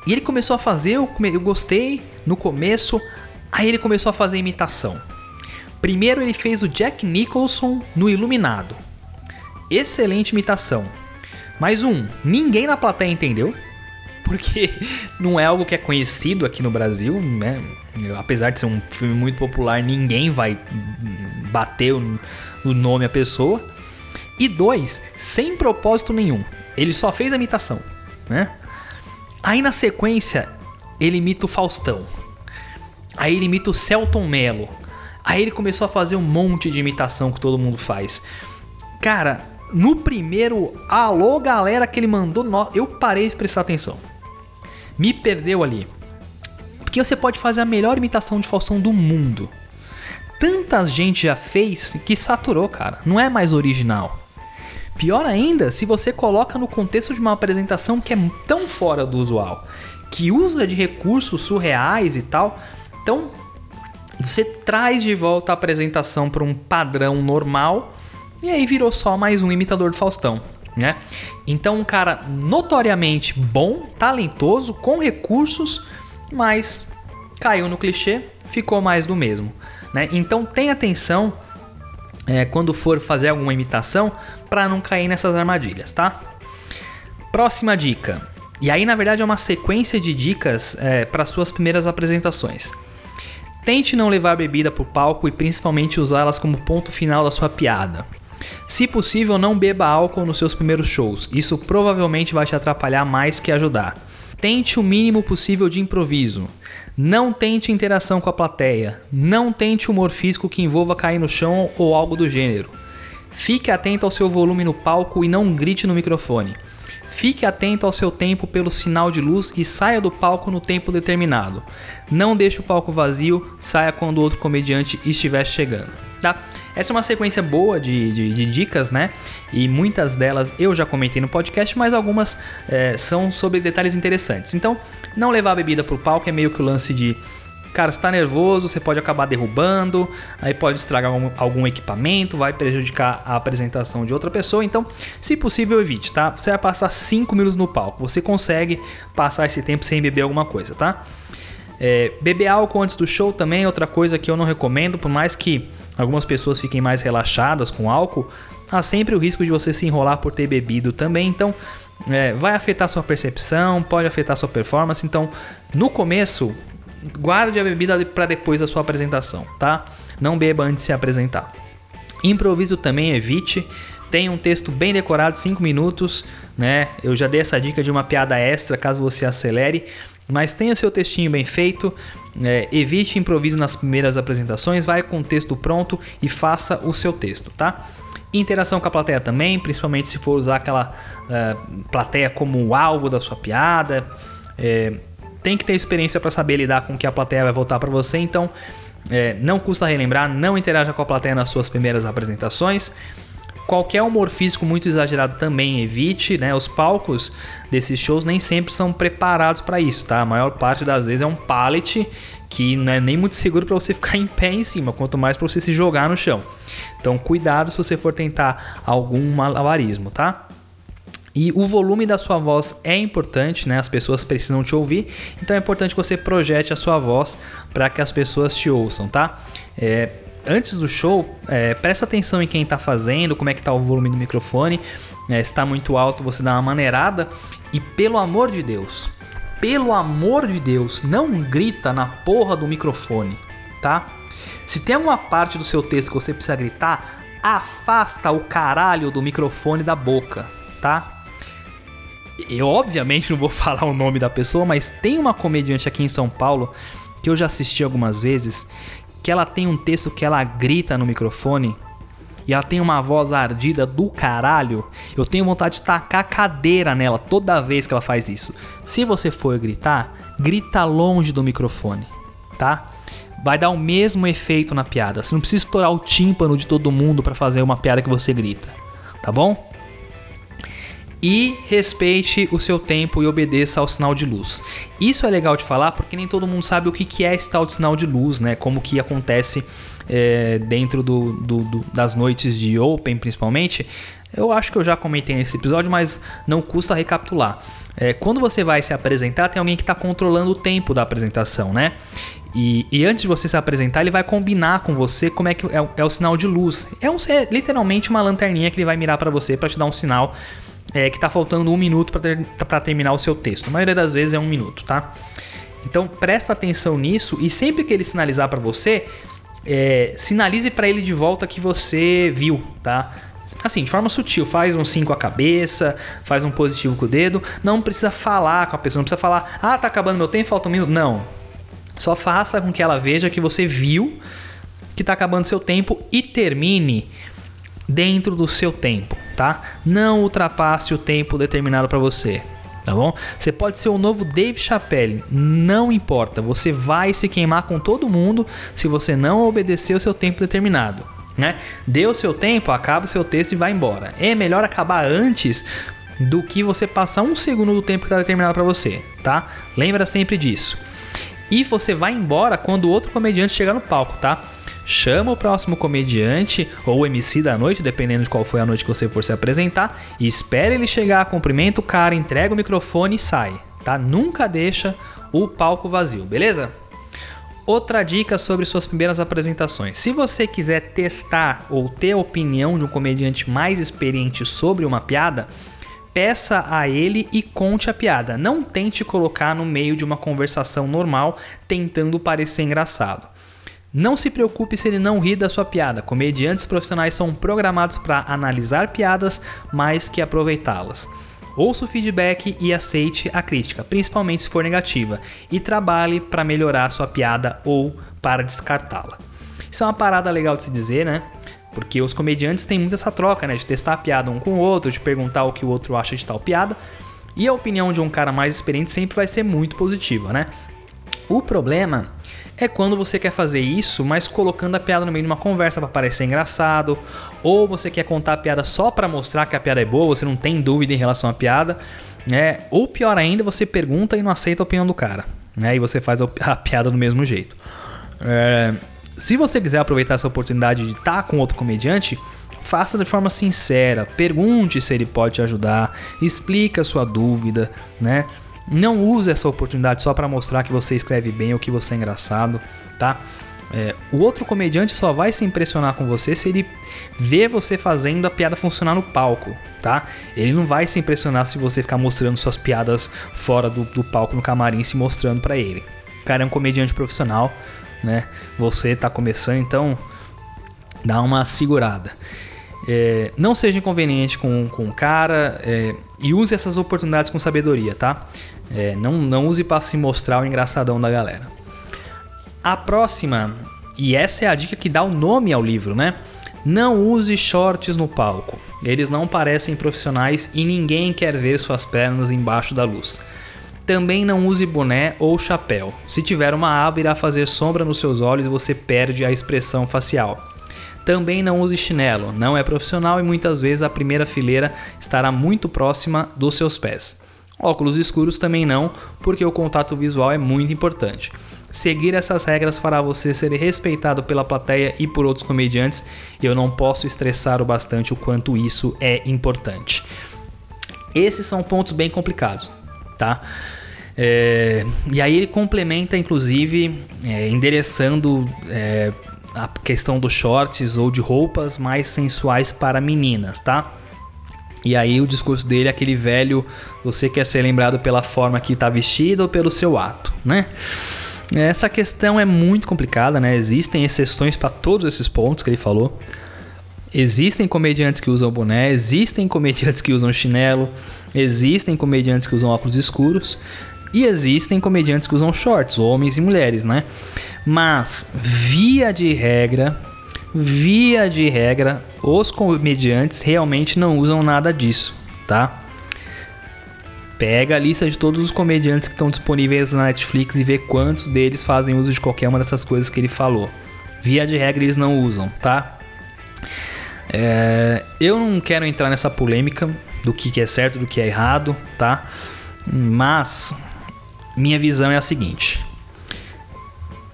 E ele começou a fazer, eu, eu gostei no começo, aí ele começou a fazer imitação. Primeiro ele fez o Jack Nicholson no Iluminado. Excelente imitação. Mais um, ninguém na plateia entendeu, porque não é algo que é conhecido aqui no Brasil, né? Apesar de ser um filme muito popular, ninguém vai bater o, nome à pessoa. E dois, sem propósito nenhum. Ele só fez a imitação, né? Aí na sequência, ele imita o Faustão. Aí ele imita o Celton Mello. Aí ele começou a fazer um monte de imitação que todo mundo faz. Cara, no primeiro alô galera que ele mandou, eu parei de prestar atenção. Me perdeu ali. Porque você pode fazer a melhor imitação de Faustão do mundo. Tanta gente já fez que saturou, cara. Não é mais original. Pior ainda, se você coloca no contexto de uma apresentação que é tão fora do usual, que usa de recursos surreais e tal. Então, você traz de volta a apresentação para um padrão normal e aí virou só mais um imitador do Faustão, né? Então, um cara notoriamente bom, talentoso, com recursos, mas caiu no clichê, ficou mais do mesmo, né? Então, tenha atenção é, quando for fazer alguma imitação para não cair nessas armadilhas, tá? Próxima dica. E aí, na verdade, é uma sequência de dicas é, para suas primeiras apresentações. Tente não levar bebida para o palco e principalmente usá-las como ponto final da sua piada. Se possível, não beba álcool nos seus primeiros shows, isso provavelmente vai te atrapalhar mais que ajudar. Tente o mínimo possível de improviso. Não tente interação com a plateia. Não tente humor físico que envolva cair no chão ou algo do gênero. Fique atento ao seu volume no palco e não grite no microfone. Fique atento ao seu tempo pelo sinal de luz e saia do palco no tempo determinado. Não deixe o palco vazio, saia quando outro comediante estiver chegando. Tá? Essa é uma sequência boa de, de, de, dicas, né? E muitas delas eu já comentei no podcast, mas algumas é, são sobre detalhes interessantes. Então, não levar a bebida pro palco é meio que o lance de Cara, está nervoso, você pode acabar derrubando, aí pode estragar algum, algum, equipamento, vai prejudicar a apresentação de outra pessoa. Então, se possível, evite, tá? Você vai passar 5 minutos no palco. Você consegue passar esse tempo sem beber alguma coisa, tá? É, beber álcool antes do show também é outra coisa que eu não recomendo, por mais que algumas pessoas fiquem mais relaxadas com álcool, há sempre o risco de você se enrolar por ter bebido também. Então, é, vai afetar sua percepção, pode afetar sua performance. Então, no começo, guarde a bebida para depois da sua apresentação, tá? Não beba antes de se apresentar. Improviso também evite. Tem um texto bem decorado, 5 minutos, né? Eu já dei essa dica de uma piada extra caso você acelere, mas tenha seu textinho bem feito. É, evite improviso nas primeiras apresentações, vai com o texto pronto e faça o seu texto, tá? Interação com a plateia também, principalmente se for usar aquela uh, plateia como alvo da sua piada. É, tem que ter experiência para saber lidar com o que a plateia vai voltar para você, então é, não custa relembrar, não interaja com a plateia nas suas primeiras apresentações. Qualquer humor físico muito exagerado também evite, né? Os palcos desses shows nem sempre são preparados para isso, tá? A maior parte das vezes é um pallet que não é nem muito seguro para você ficar em pé em cima, quanto mais para você se jogar no chão. Então, cuidado se você for tentar algum malabarismo, tá? E o volume da sua voz é importante, né? As pessoas precisam te ouvir, então é importante que você projete a sua voz para que as pessoas te ouçam, tá? É, antes do show, é, presta atenção em quem está fazendo, como é que está o volume do microfone. É, está muito alto, você dá uma maneirada. E pelo amor de Deus, pelo amor de Deus, não grita na porra do microfone, tá? Se tem alguma parte do seu texto que você precisa gritar, afasta o caralho do microfone da boca, tá? Eu obviamente não vou falar o nome da pessoa, mas tem uma comediante aqui em São Paulo que eu já assisti algumas vezes, que ela tem um texto que ela grita no microfone e ela tem uma voz ardida do caralho. Eu tenho vontade de tacar cadeira nela toda vez que ela faz isso. Se você for gritar, grita longe do microfone, tá? Vai dar o mesmo efeito na piada. Você não precisa estourar o tímpano de todo mundo para fazer uma piada que você grita, tá bom? E respeite o seu tempo e obedeça ao sinal de luz. Isso é legal de falar porque nem todo mundo sabe o que é esse tal de sinal de luz, né? Como que acontece é, dentro do, do, do, das noites de Open, principalmente. Eu acho que eu já comentei nesse episódio, mas não custa recapitular. É, quando você vai se apresentar, tem alguém que está controlando o tempo da apresentação, né? E, e, antes de você se apresentar, ele vai combinar com você como é que é, é o sinal de luz. É, um, é literalmente uma lanterninha que ele vai mirar para você para te dar um sinal é, que está faltando um minuto para ter, terminar o seu texto. A maioria das vezes é um minuto, tá? Então presta atenção nisso e sempre que ele sinalizar para você, é, sinalize para ele de volta que você viu, tá? Assim, de forma sutil, faz um 5 a cabeça, faz um positivo com o dedo. Não precisa falar com a pessoa, não precisa falar, ah, tá acabando meu tempo, falta um minuto. Não. Só faça com que ela veja que você viu que tá acabando seu tempo e termine dentro do seu tempo, tá? Não ultrapasse o tempo determinado para você, tá bom? Você pode ser o novo Dave Chappelle, não importa, você vai se queimar com todo mundo se você não obedecer o seu tempo determinado, né? Dê o seu tempo, acaba o seu texto e vai embora. É melhor acabar antes do que você passar um segundo do tempo que está determinado para você, tá? Lembra sempre disso. E você vai embora quando o outro comediante chegar no palco, tá? Chama o próximo comediante ou MC da noite, dependendo de qual foi a noite que você for se apresentar, e espera ele chegar, cumprimenta o cara, entrega o microfone e sai, tá? Nunca deixa o palco vazio, beleza? Outra dica sobre suas primeiras apresentações. Se você quiser testar ou ter a opinião de um comediante mais experiente sobre uma piada, peça a ele e conte a piada. Não tente colocar no meio de uma conversação normal tentando parecer engraçado. Não se preocupe se ele não ri da sua piada. Comediantes profissionais são programados para analisar piadas mais que aproveitá-las. Ouça o feedback e aceite a crítica, principalmente se for negativa, e trabalhe para melhorar sua piada ou para descartá-la. Isso é uma parada legal de se dizer, né? Porque os comediantes têm muito essa troca, né? De testar a piada um com o outro, de perguntar o que o outro acha de tal piada. E a opinião de um cara mais experiente sempre vai ser muito positiva, né? O problema é quando você quer fazer isso, mas colocando a piada no meio de uma conversa para parecer engraçado, ou você quer contar a piada só para mostrar que a piada é boa, você não tem dúvida em relação à piada, né? Ou pior ainda, você pergunta e não aceita a opinião do cara, né? E você faz a piada do mesmo jeito. É, se você quiser aproveitar essa oportunidade de estar com outro comediante, faça de forma sincera, pergunte se ele pode te ajudar, explique a sua dúvida, né? Não use essa oportunidade só para mostrar que você escreve bem ou que você é engraçado, tá? É, o outro comediante só vai se impressionar com você se ele ver você fazendo a piada funcionar no palco, tá? Ele não vai se impressionar se você ficar mostrando suas piadas fora do, do palco no camarim se mostrando para ele. O cara é um comediante profissional, né? Você tá começando, então dá uma segurada. É, não seja inconveniente com, o cara é, e use essas oportunidades com sabedoria, tá? É, não, não use para se mostrar o engraçadão da galera. A próxima, e essa é a dica que dá o nome ao livro, né? Não use shorts no palco. Eles não parecem profissionais e ninguém quer ver suas pernas embaixo da luz. Também não use boné ou chapéu. Se tiver uma aba, irá fazer sombra nos seus olhos e você perde a expressão facial. Também não use chinelo, não é profissional e muitas vezes a primeira fileira estará muito próxima dos seus pés. Óculos escuros também não, porque o contato visual é muito importante. Seguir essas regras fará você ser respeitado pela plateia e por outros comediantes, e eu não posso estressar o bastante o quanto isso é importante. Esses são pontos bem complicados, tá? É, e aí ele complementa, inclusive, é, endereçando é, a questão dos shorts ou de roupas mais sensuais para meninas, tá? E aí o discurso dele é aquele velho, você quer ser lembrado pela forma que está vestido ou pelo seu ato, né? Essa questão é muito complicada, né? Existem exceções para todos esses pontos que ele falou. Existem comediantes que usam boné, existem comediantes que usam chinelo, existem comediantes que usam óculos escuros e existem comediantes que usam shorts, homens e mulheres, né? Mas via de regra, via de regra, os comediantes realmente não usam nada disso, tá? Pega a lista de todos os comediantes que estão disponíveis na Netflix e vê quantos deles fazem uso de qualquer uma dessas coisas que ele falou. Via de regra, eles não usam, tá? É, eu não quero entrar nessa polêmica do que é certo do que é errado, tá? Mas minha visão é a seguinte: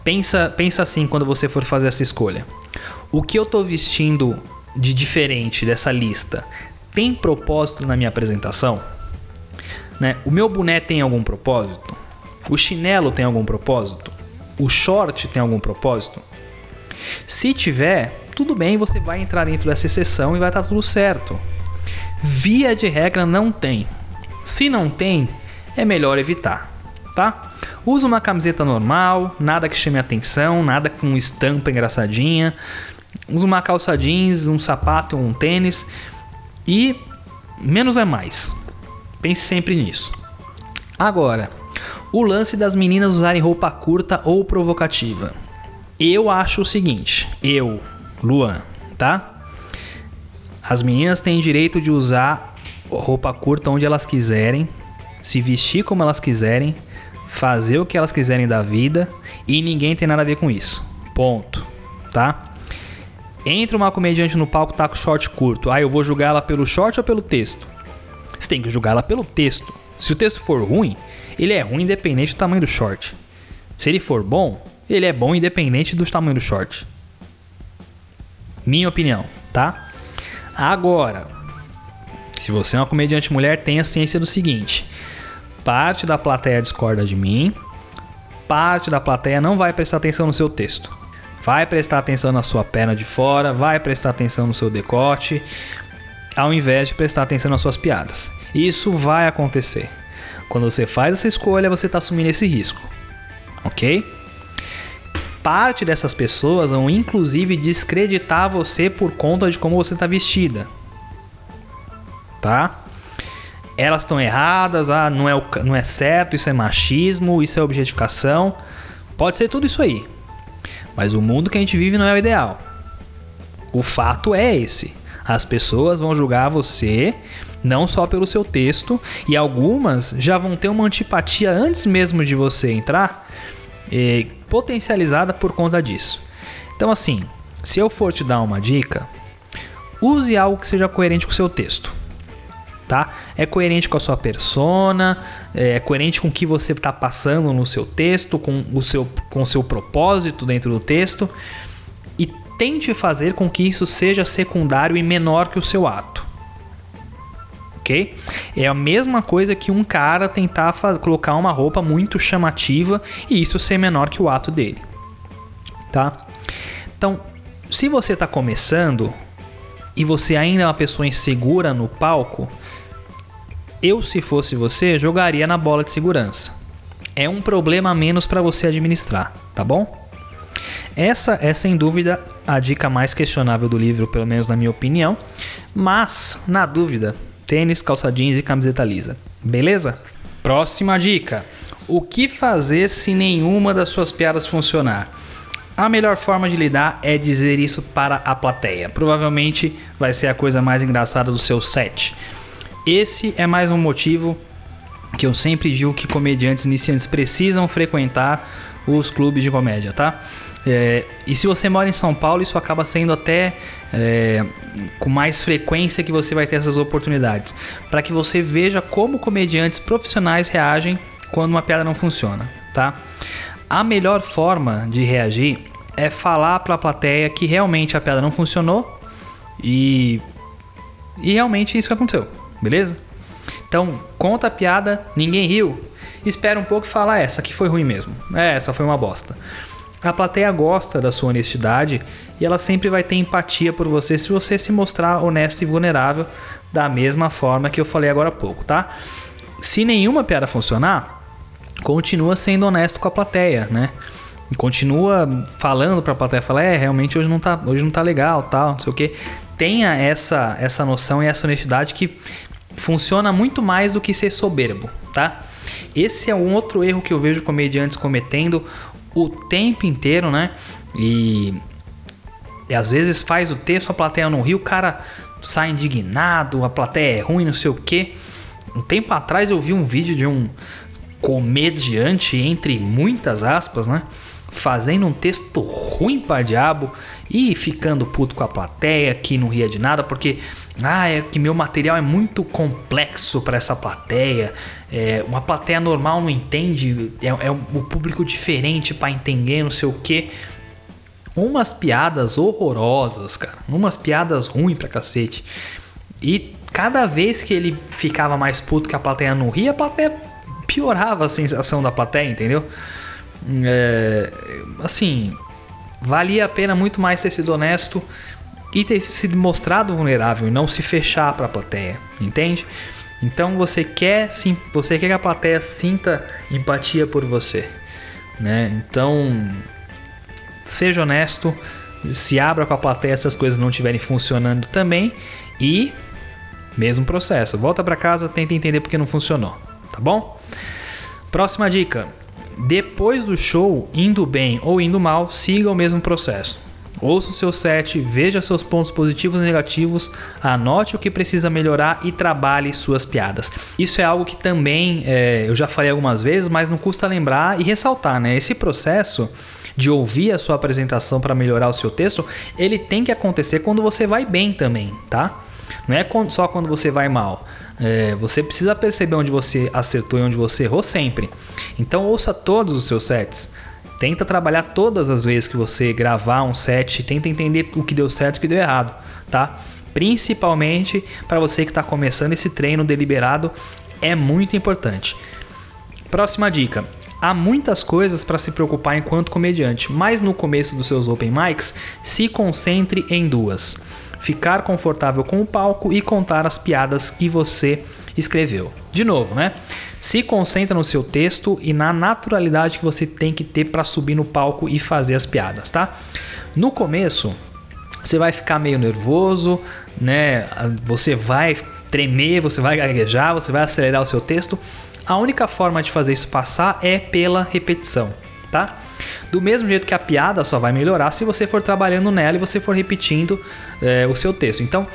pensa, pensa assim quando você for fazer essa escolha. O que eu estou vestindo de diferente dessa lista tem propósito na minha apresentação? Né? O meu boné tem algum propósito? O chinelo tem algum propósito? O short tem algum propósito? Se tiver, tudo bem, você vai entrar dentro dessa exceção e vai estar tudo certo. Via de regra, não tem. Se não tem, é melhor evitar, tá? Usa uma camiseta normal, nada que chame atenção, nada com estampa engraçadinha. Uma calça jeans, um sapato, um tênis e menos é mais. Pense sempre nisso. Agora, o lance das meninas usarem roupa curta ou provocativa. Eu acho o seguinte, eu, Luan, tá? As meninas têm direito de usar roupa curta onde elas quiserem, se vestir como elas quiserem, fazer o que elas quiserem da vida e ninguém tem nada a ver com isso. Ponto. Tá? Entra uma comediante no palco tá com short curto. Ah, eu vou julgar ela pelo short ou pelo texto? Você tem que julgar ela pelo texto. Se o texto for ruim, ele é ruim independente do tamanho do short. Se ele for bom, ele é bom independente do tamanho do short. Minha opinião, tá? Agora, se você é uma comediante mulher, tenha ciência do seguinte: parte da plateia discorda de mim, parte da plateia não vai prestar atenção no seu texto. Vai prestar atenção na sua perna de fora, vai prestar atenção no seu decote, ao invés de prestar atenção nas suas piadas. Isso vai acontecer. Quando você faz essa escolha, você está assumindo esse risco. Ok? Parte dessas pessoas vão inclusive descreditar você por conta de como você está vestida. Tá? Elas estão erradas, ah, não é, o, não é certo, isso é machismo, isso é objetificação. Pode ser tudo isso aí. Mas o mundo que a gente vive não é o ideal. O fato é esse. As pessoas vão julgar você não só pelo seu texto, e algumas já vão ter uma antipatia antes mesmo de você entrar, eh, potencializada por conta disso. Então, assim, se eu for te dar uma dica, use algo que seja coerente com o seu texto. Tá? É coerente com a sua persona, é coerente com o que você está passando no seu texto, com o seu, com o seu propósito dentro do texto. E tente fazer com que isso seja secundário e menor que o seu ato. Ok? É a mesma coisa que um cara tentar colocar uma roupa muito chamativa e isso ser menor que o ato dele. Tá? Então, se você está começando e você ainda é uma pessoa insegura no palco, eu, se fosse você, jogaria na bola de segurança. É um problema a menos para você administrar, tá bom? Essa é sem dúvida a dica mais questionável do livro, pelo menos na minha opinião. Mas, na dúvida, tênis, calça jeans e camiseta lisa. Beleza? Próxima dica: O que fazer se nenhuma das suas piadas funcionar? A melhor forma de lidar é dizer isso para a plateia. Provavelmente vai ser a coisa mais engraçada do seu set. Esse é mais um motivo que eu sempre digo que comediantes iniciantes precisam frequentar os clubes de comédia, tá? É, e se você mora em São Paulo, isso acaba sendo até é, com mais frequência que você vai ter essas oportunidades, para que você veja como comediantes profissionais reagem quando uma piada não funciona, tá? A melhor forma de reagir é falar para a plateia que realmente a piada não funcionou e e realmente isso que aconteceu, beleza? Então, conta a piada, ninguém riu, espera um pouco e fala, ah, essa aqui foi ruim mesmo. É, essa foi uma bosta. A plateia gosta da sua honestidade e ela sempre vai ter empatia por você se você se mostrar honesto e vulnerável da mesma forma que eu falei agora há pouco, tá? Se nenhuma piada funcionar, continua sendo honesto com a plateia, né? Continua falando para a plateia, fala, é, realmente hoje não tá, hoje não tá legal, tal, não sei o que. Tenha essa essa noção e essa honestidade que funciona muito mais do que ser soberbo, tá? Esse é um outro erro que eu vejo comediantes cometendo o tempo inteiro, né? E, e às vezes faz o texto, a plateia não ri, o cara sai indignado, a plateia é ruim, não sei o que. Um tempo atrás eu vi um vídeo de um comediante, entre muitas aspas, né? Fazendo um texto ruim pra diabo e ficando puto com a plateia que não ria de nada, porque ah, é que meu material é muito complexo para essa plateia. É, uma plateia normal não entende, é, é um público diferente para entender, não sei o que. Umas piadas horrorosas, cara. Umas piadas ruins pra cacete. E cada vez que ele ficava mais puto que a plateia não ria, a plateia piorava a sensação da plateia, entendeu? É, assim, valia a pena muito mais ter sido honesto e ter se mostrado vulnerável e não se fechar para a plateia, entende? Então você quer sim, você quer que a plateia sinta empatia por você, né? Então seja honesto, se abra com a plateia se as coisas não estiverem funcionando também e mesmo processo, volta para casa, tenta entender porque não funcionou, tá bom? Próxima dica: depois do show, indo bem ou indo mal, siga o mesmo processo. Ouça o seu set, veja seus pontos positivos e negativos, anote o que precisa melhorar e trabalhe suas piadas. Isso é algo que também é, eu já falei algumas vezes, mas não custa lembrar e ressaltar, né? Esse processo de ouvir a sua apresentação para melhorar o seu texto, ele tem que acontecer quando você vai bem também, tá? Não é só quando você vai mal. É, você precisa perceber onde você acertou e onde você errou sempre. Então ouça todos os seus sets. Tenta trabalhar todas as vezes que você gravar um set, tenta entender o que deu certo e o que deu errado, tá? Principalmente para você que está começando esse treino deliberado, é muito importante. Próxima dica: há muitas coisas para se preocupar enquanto comediante, mas no começo dos seus open mics, se concentre em duas: ficar confortável com o palco e contar as piadas que você escreveu. De novo, né? Se concentra no seu texto e na naturalidade que você tem que ter para subir no palco e fazer as piadas, tá? No começo, você vai ficar meio nervoso, né? Você vai tremer, você vai gaguejar, você vai acelerar o seu texto. A única forma de fazer isso passar é pela repetição, tá? Do mesmo jeito que a piada só vai melhorar se você for trabalhando nela e você for repetindo é, o seu texto. Então,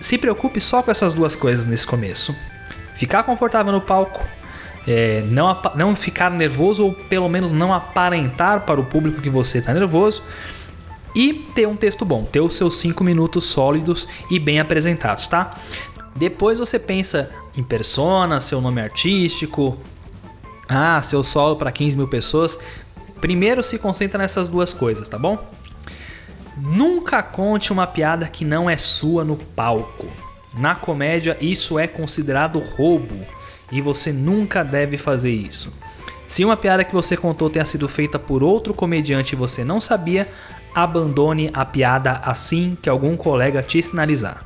se preocupe só com essas duas coisas nesse começo. Ficar confortável no palco, é, não, não ficar nervoso ou pelo menos não aparentar para o público que você está nervoso e ter um texto bom, ter os seus 5 minutos sólidos e bem apresentados, tá? Depois você pensa em persona, seu nome artístico, ah, seu solo para 15 mil pessoas. Primeiro se concentra nessas duas coisas, tá bom? Nunca conte uma piada que não é sua no palco. Na comédia, isso é considerado roubo e você nunca deve fazer isso. Se uma piada que você contou tenha sido feita por outro comediante e você não sabia, abandone a piada assim que algum colega te sinalizar.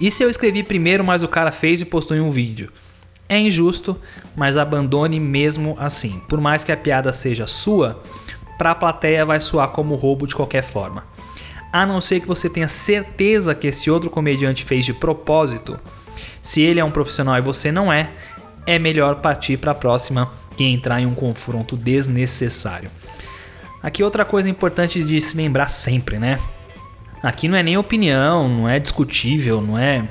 E se eu escrevi primeiro, mas o cara fez e postou em um vídeo? É injusto, mas abandone mesmo assim. Por mais que a piada seja sua, para a plateia vai soar como roubo de qualquer forma. A não ser que você tenha certeza que esse outro comediante fez de propósito. Se ele é um profissional e você não é, é melhor partir para a próxima que entrar em um confronto desnecessário. Aqui outra coisa importante de se lembrar sempre, né? Aqui não é nem opinião, não é discutível, não é.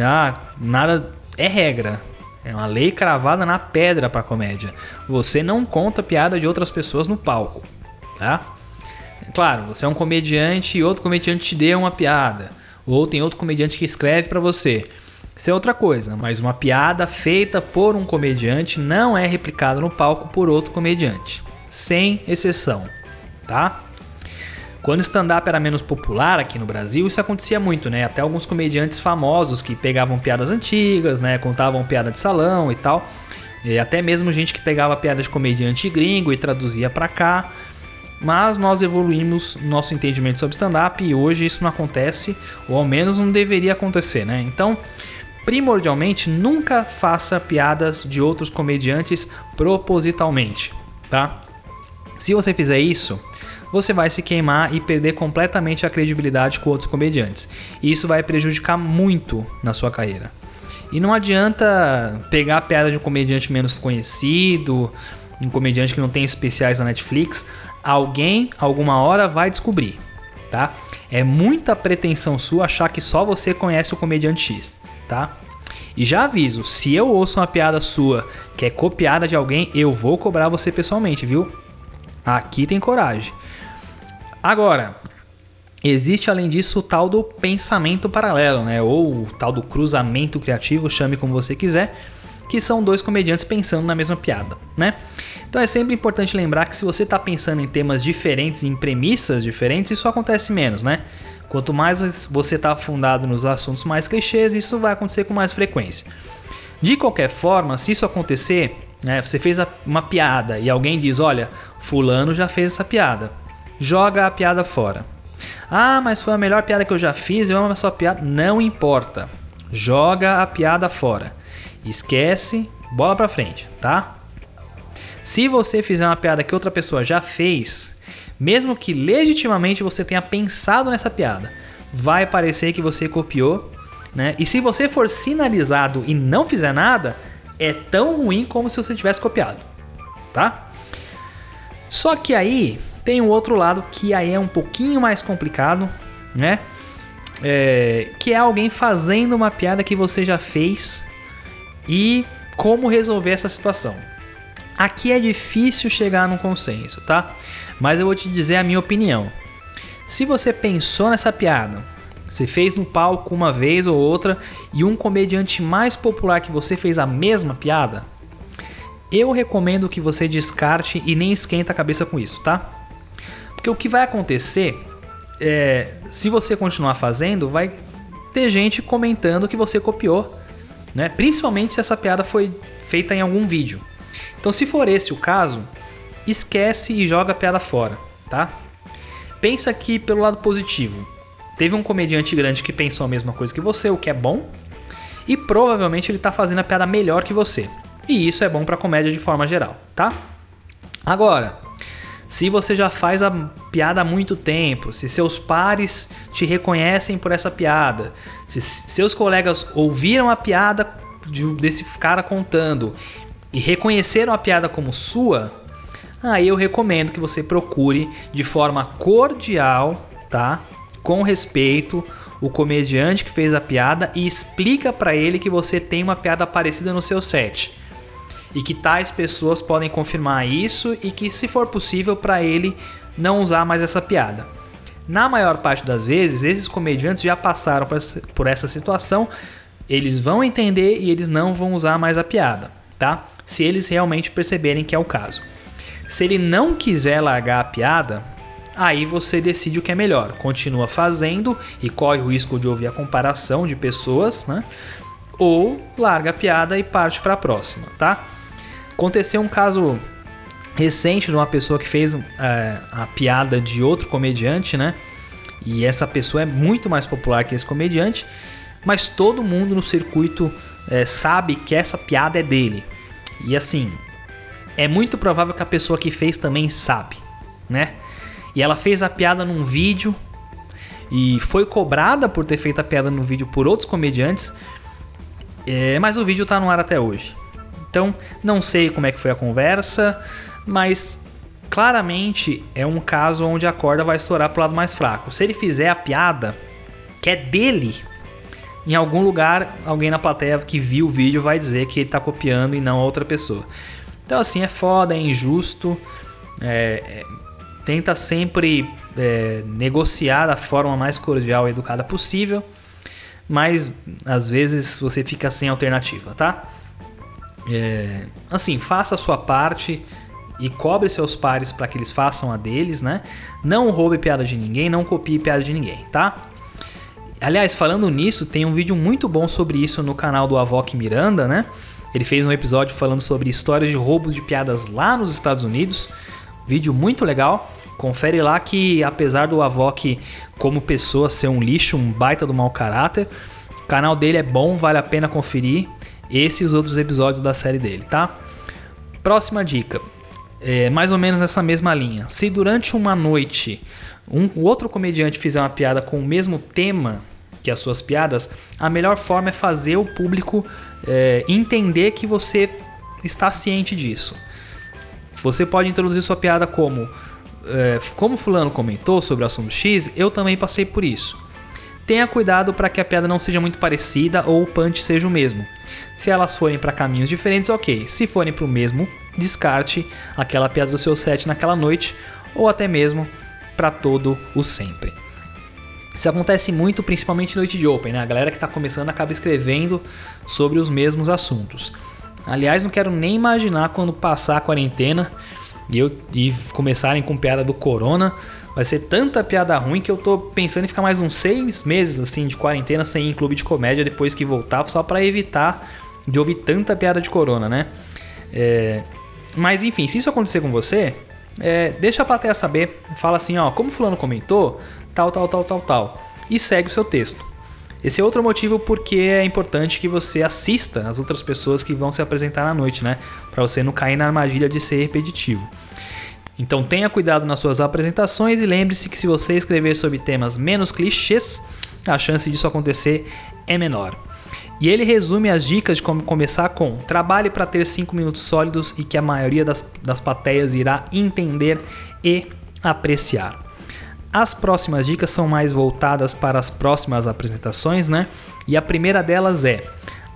Ah, nada. É regra. É uma lei cravada na pedra para comédia. Você não conta piada de outras pessoas no palco, tá? Claro, você é um comediante e outro comediante te deu uma piada, ou tem outro comediante que escreve para você. Isso é outra coisa, mas uma piada feita por um comediante não é replicada no palco por outro comediante, sem exceção, tá? Quando stand-up era menos popular aqui no Brasil, isso acontecia muito, né? Até alguns comediantes famosos que pegavam piadas antigas, né? Contavam piada de salão e tal. E até mesmo gente que pegava piada de comediante gringo e traduzia para cá. Mas nós evoluímos nosso entendimento sobre stand-up e hoje isso não acontece, ou ao menos não deveria acontecer, né? Então, primordialmente, nunca faça piadas de outros comediantes propositalmente, tá? Se você fizer isso, você vai se queimar e perder completamente a credibilidade com outros comediantes. E isso vai prejudicar muito na sua carreira. E não adianta pegar a piada de um comediante menos conhecido, um comediante que não tem especiais na Netflix. Alguém, alguma hora, vai descobrir, tá? É muita pretensão sua achar que só você conhece o comediante X, tá? E já aviso, se eu ouço uma piada sua que é copiada de alguém, eu vou cobrar você pessoalmente, viu? Aqui tem coragem. Agora, existe além disso o tal do pensamento paralelo, né? Ou o tal do cruzamento criativo, chame como você quiser, que são dois comediantes pensando na mesma piada, né? Então é sempre importante lembrar que se você está pensando em temas diferentes, em premissas diferentes, isso acontece menos, né? Quanto mais você está afundado nos assuntos mais clichês, isso vai acontecer com mais frequência. De qualquer forma, se isso acontecer, né, você fez uma piada e alguém diz: Olha, Fulano já fez essa piada joga a piada fora. Ah, mas foi a melhor piada que eu já fiz, eu amo essa piada. Não importa. Joga a piada fora. Esquece, bola pra frente, tá? Se você fizer uma piada que outra pessoa já fez, mesmo que legitimamente você tenha pensado nessa piada, vai parecer que você copiou, né? E se você for sinalizado e não fizer nada, é tão ruim como se você tivesse copiado, tá? Só que aí tem o outro lado que aí é um pouquinho mais complicado, né? É, que é alguém fazendo uma piada que você já fez e como resolver essa situação. Aqui é difícil chegar num consenso, tá? Mas eu vou te dizer a minha opinião. Se você pensou nessa piada, você fez no palco uma vez ou outra e um comediante mais popular que você fez a mesma piada, eu recomendo que você descarte e nem esquenta a cabeça com isso, tá? Porque o que vai acontecer é, se você continuar fazendo, vai ter gente comentando que você copiou, né? Principalmente se essa piada foi feita em algum vídeo. Então, se for esse o caso, esquece e joga a piada fora, tá? Pensa aqui pelo lado positivo. Teve um comediante grande que pensou a mesma coisa que você, o que é bom, e provavelmente ele está fazendo a piada melhor que você. E isso é bom para comédia de forma geral, tá? Agora, se você já faz a piada há muito tempo, se seus pares te reconhecem por essa piada, se seus colegas ouviram a piada de, desse cara contando e reconheceram a piada como sua, aí eu recomendo que você procure de forma cordial, tá? Com respeito, o comediante que fez a piada e explica para ele que você tem uma piada parecida no seu set. E que tais pessoas podem confirmar isso e que, se for possível, para ele não usar mais essa piada. Na maior parte das vezes, esses comediantes já passaram por essa situação, eles vão entender e eles não vão usar mais a piada, tá? Se eles realmente perceberem que é o caso. Se ele não quiser largar a piada, aí você decide o que é melhor. Continua fazendo e corre o risco de ouvir a comparação de pessoas, né? Ou larga a piada e parte para a próxima, tá? Aconteceu um caso recente de uma pessoa que fez é, a piada de outro comediante, né? E essa pessoa é muito mais popular que esse comediante, mas todo mundo no circuito é, sabe que essa piada é dele. E assim, é muito provável que a pessoa que fez também sabe, né? E ela fez a piada num vídeo e foi cobrada por ter feito a piada no vídeo por outros comediantes, é, mas o vídeo tá no ar até hoje. Então, não sei como é que foi a conversa, mas claramente é um caso onde a corda vai estourar pro lado mais fraco. Se ele fizer a piada que é dele, em algum lugar alguém na plateia que viu o vídeo vai dizer que ele tá copiando e não a outra pessoa. Então assim é foda, é injusto. É, é, tenta sempre é, negociar da forma mais cordial e educada possível, mas às vezes você fica sem alternativa, tá? É, assim, faça a sua parte e cobre seus pares para que eles façam a deles, né? Não roube piada de ninguém, não copie piada de ninguém, tá? Aliás, falando nisso, tem um vídeo muito bom sobre isso no canal do Avoc Miranda, né? Ele fez um episódio falando sobre histórias de roubos de piadas lá nos Estados Unidos. Vídeo muito legal. Confere lá que, apesar do Avok como pessoa ser um lixo, um baita do mau caráter, o canal dele é bom, vale a pena conferir. Esse e os outros episódios da série dele, tá? Próxima dica. É mais ou menos nessa mesma linha. Se durante uma noite um outro comediante fizer uma piada com o mesmo tema que as suas piadas, a melhor forma é fazer o público é, entender que você está ciente disso. Você pode introduzir sua piada como é, como fulano comentou sobre o assunto X, eu também passei por isso. Tenha cuidado para que a piada não seja muito parecida ou o punch seja o mesmo. Se elas forem para caminhos diferentes, ok. Se forem para o mesmo, descarte aquela piada do seu set naquela noite ou até mesmo para todo o sempre. Isso acontece muito, principalmente noite de Open, né? A galera que está começando acaba escrevendo sobre os mesmos assuntos. Aliás, não quero nem imaginar quando passar a quarentena e, eu, e começarem com piada do corona. Vai ser tanta piada ruim que eu tô pensando em ficar mais uns seis meses assim de quarentena sem ir em clube de comédia depois que voltar, só para evitar de ouvir tanta piada de corona, né? É, mas enfim, se isso acontecer com você, é, deixa a plateia saber. Fala assim, ó, como fulano comentou, tal, tal, tal, tal, tal. E segue o seu texto. Esse é outro motivo porque é importante que você assista as outras pessoas que vão se apresentar na noite, né? Para você não cair na armadilha de ser repetitivo. Então tenha cuidado nas suas apresentações e lembre-se que se você escrever sobre temas menos clichês, a chance disso acontecer é menor. E ele resume as dicas de como começar com: trabalhe para ter 5 minutos sólidos e que a maioria das, das plateias irá entender e apreciar. As próximas dicas são mais voltadas para as próximas apresentações, né? E a primeira delas é: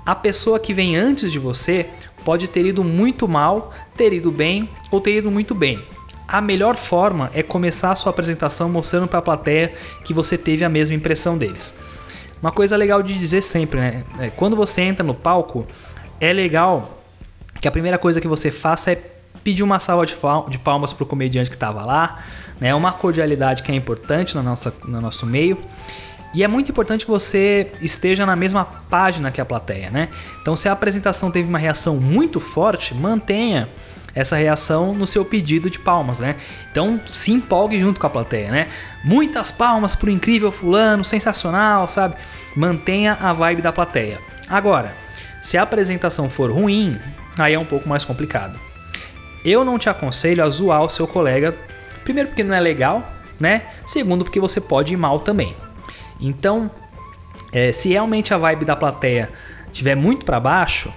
a pessoa que vem antes de você pode ter ido muito mal, ter ido bem ou ter ido muito bem. A melhor forma é começar a sua apresentação mostrando para a plateia que você teve a mesma impressão deles. Uma coisa legal de dizer sempre, né? É, quando você entra no palco, é legal que a primeira coisa que você faça é pedir uma salva de palmas para o comediante que estava lá, né? Uma cordialidade que é importante na nossa, no nosso meio. E é muito importante que você esteja na mesma página que a plateia, né? Então, se a apresentação teve uma reação muito forte, mantenha essa reação no seu pedido de palmas, né? Então, se empolgue junto com a plateia, né? Muitas palmas pro incrível fulano, sensacional, sabe? Mantenha a vibe da plateia. Agora, se a apresentação for ruim, aí é um pouco mais complicado. Eu não te aconselho a zoar o seu colega, primeiro porque não é legal, né? Segundo porque você pode ir mal também. Então, é, se realmente a vibe da plateia estiver muito para baixo,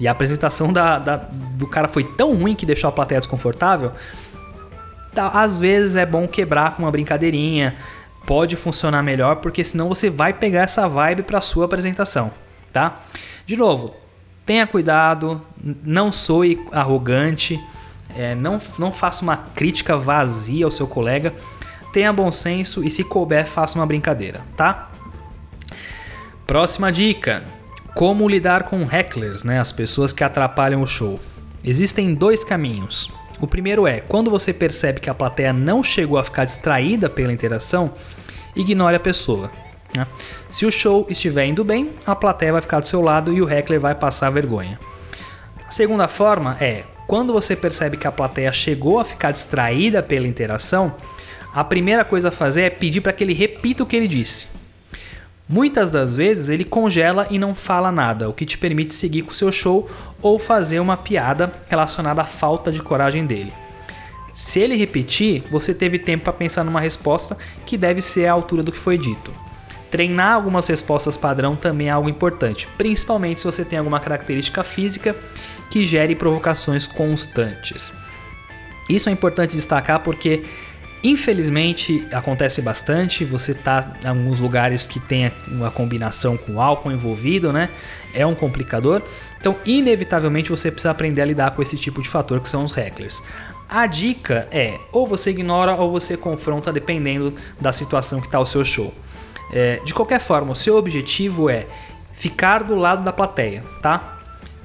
e a apresentação da, da- do cara foi tão ruim que deixou a plateia desconfortável, tá, às vezes é bom quebrar com uma brincadeirinha, pode funcionar melhor, porque senão você vai pegar essa vibe para sua apresentação, tá? De novo, tenha cuidado, não soe arrogante, é, não, não faça uma crítica vazia ao seu colega, tenha bom senso e se couber, faça uma brincadeira, tá? Próxima dica: como lidar com hecklers, né, as pessoas que atrapalham o show. Existem dois caminhos. O primeiro é quando você percebe que a plateia não chegou a ficar distraída pela interação, ignore a pessoa. né? Se o show estiver indo bem, a plateia vai ficar do seu lado e o heckler vai passar vergonha. A segunda forma é quando você percebe que a plateia chegou a ficar distraída pela interação, a primeira coisa a fazer é pedir para que ele repita o que ele disse. Muitas das vezes ele congela e não fala nada, o que te permite seguir com o seu show ou fazer uma piada relacionada à falta de coragem dele. Se ele repetir, você teve tempo para pensar numa resposta que deve ser à altura do que foi dito. Treinar algumas respostas padrão também é algo importante, principalmente se você tem alguma característica física que gere provocações constantes. Isso é importante destacar porque, infelizmente, acontece bastante. Você tá em alguns lugares que tem uma combinação com álcool envolvido, né? É um complicador. Então, inevitavelmente, você precisa aprender a lidar com esse tipo de fator que são os hecklers. A dica é: ou você ignora ou você confronta, dependendo da situação que está o seu show. É, de qualquer forma, o seu objetivo é ficar do lado da plateia, tá?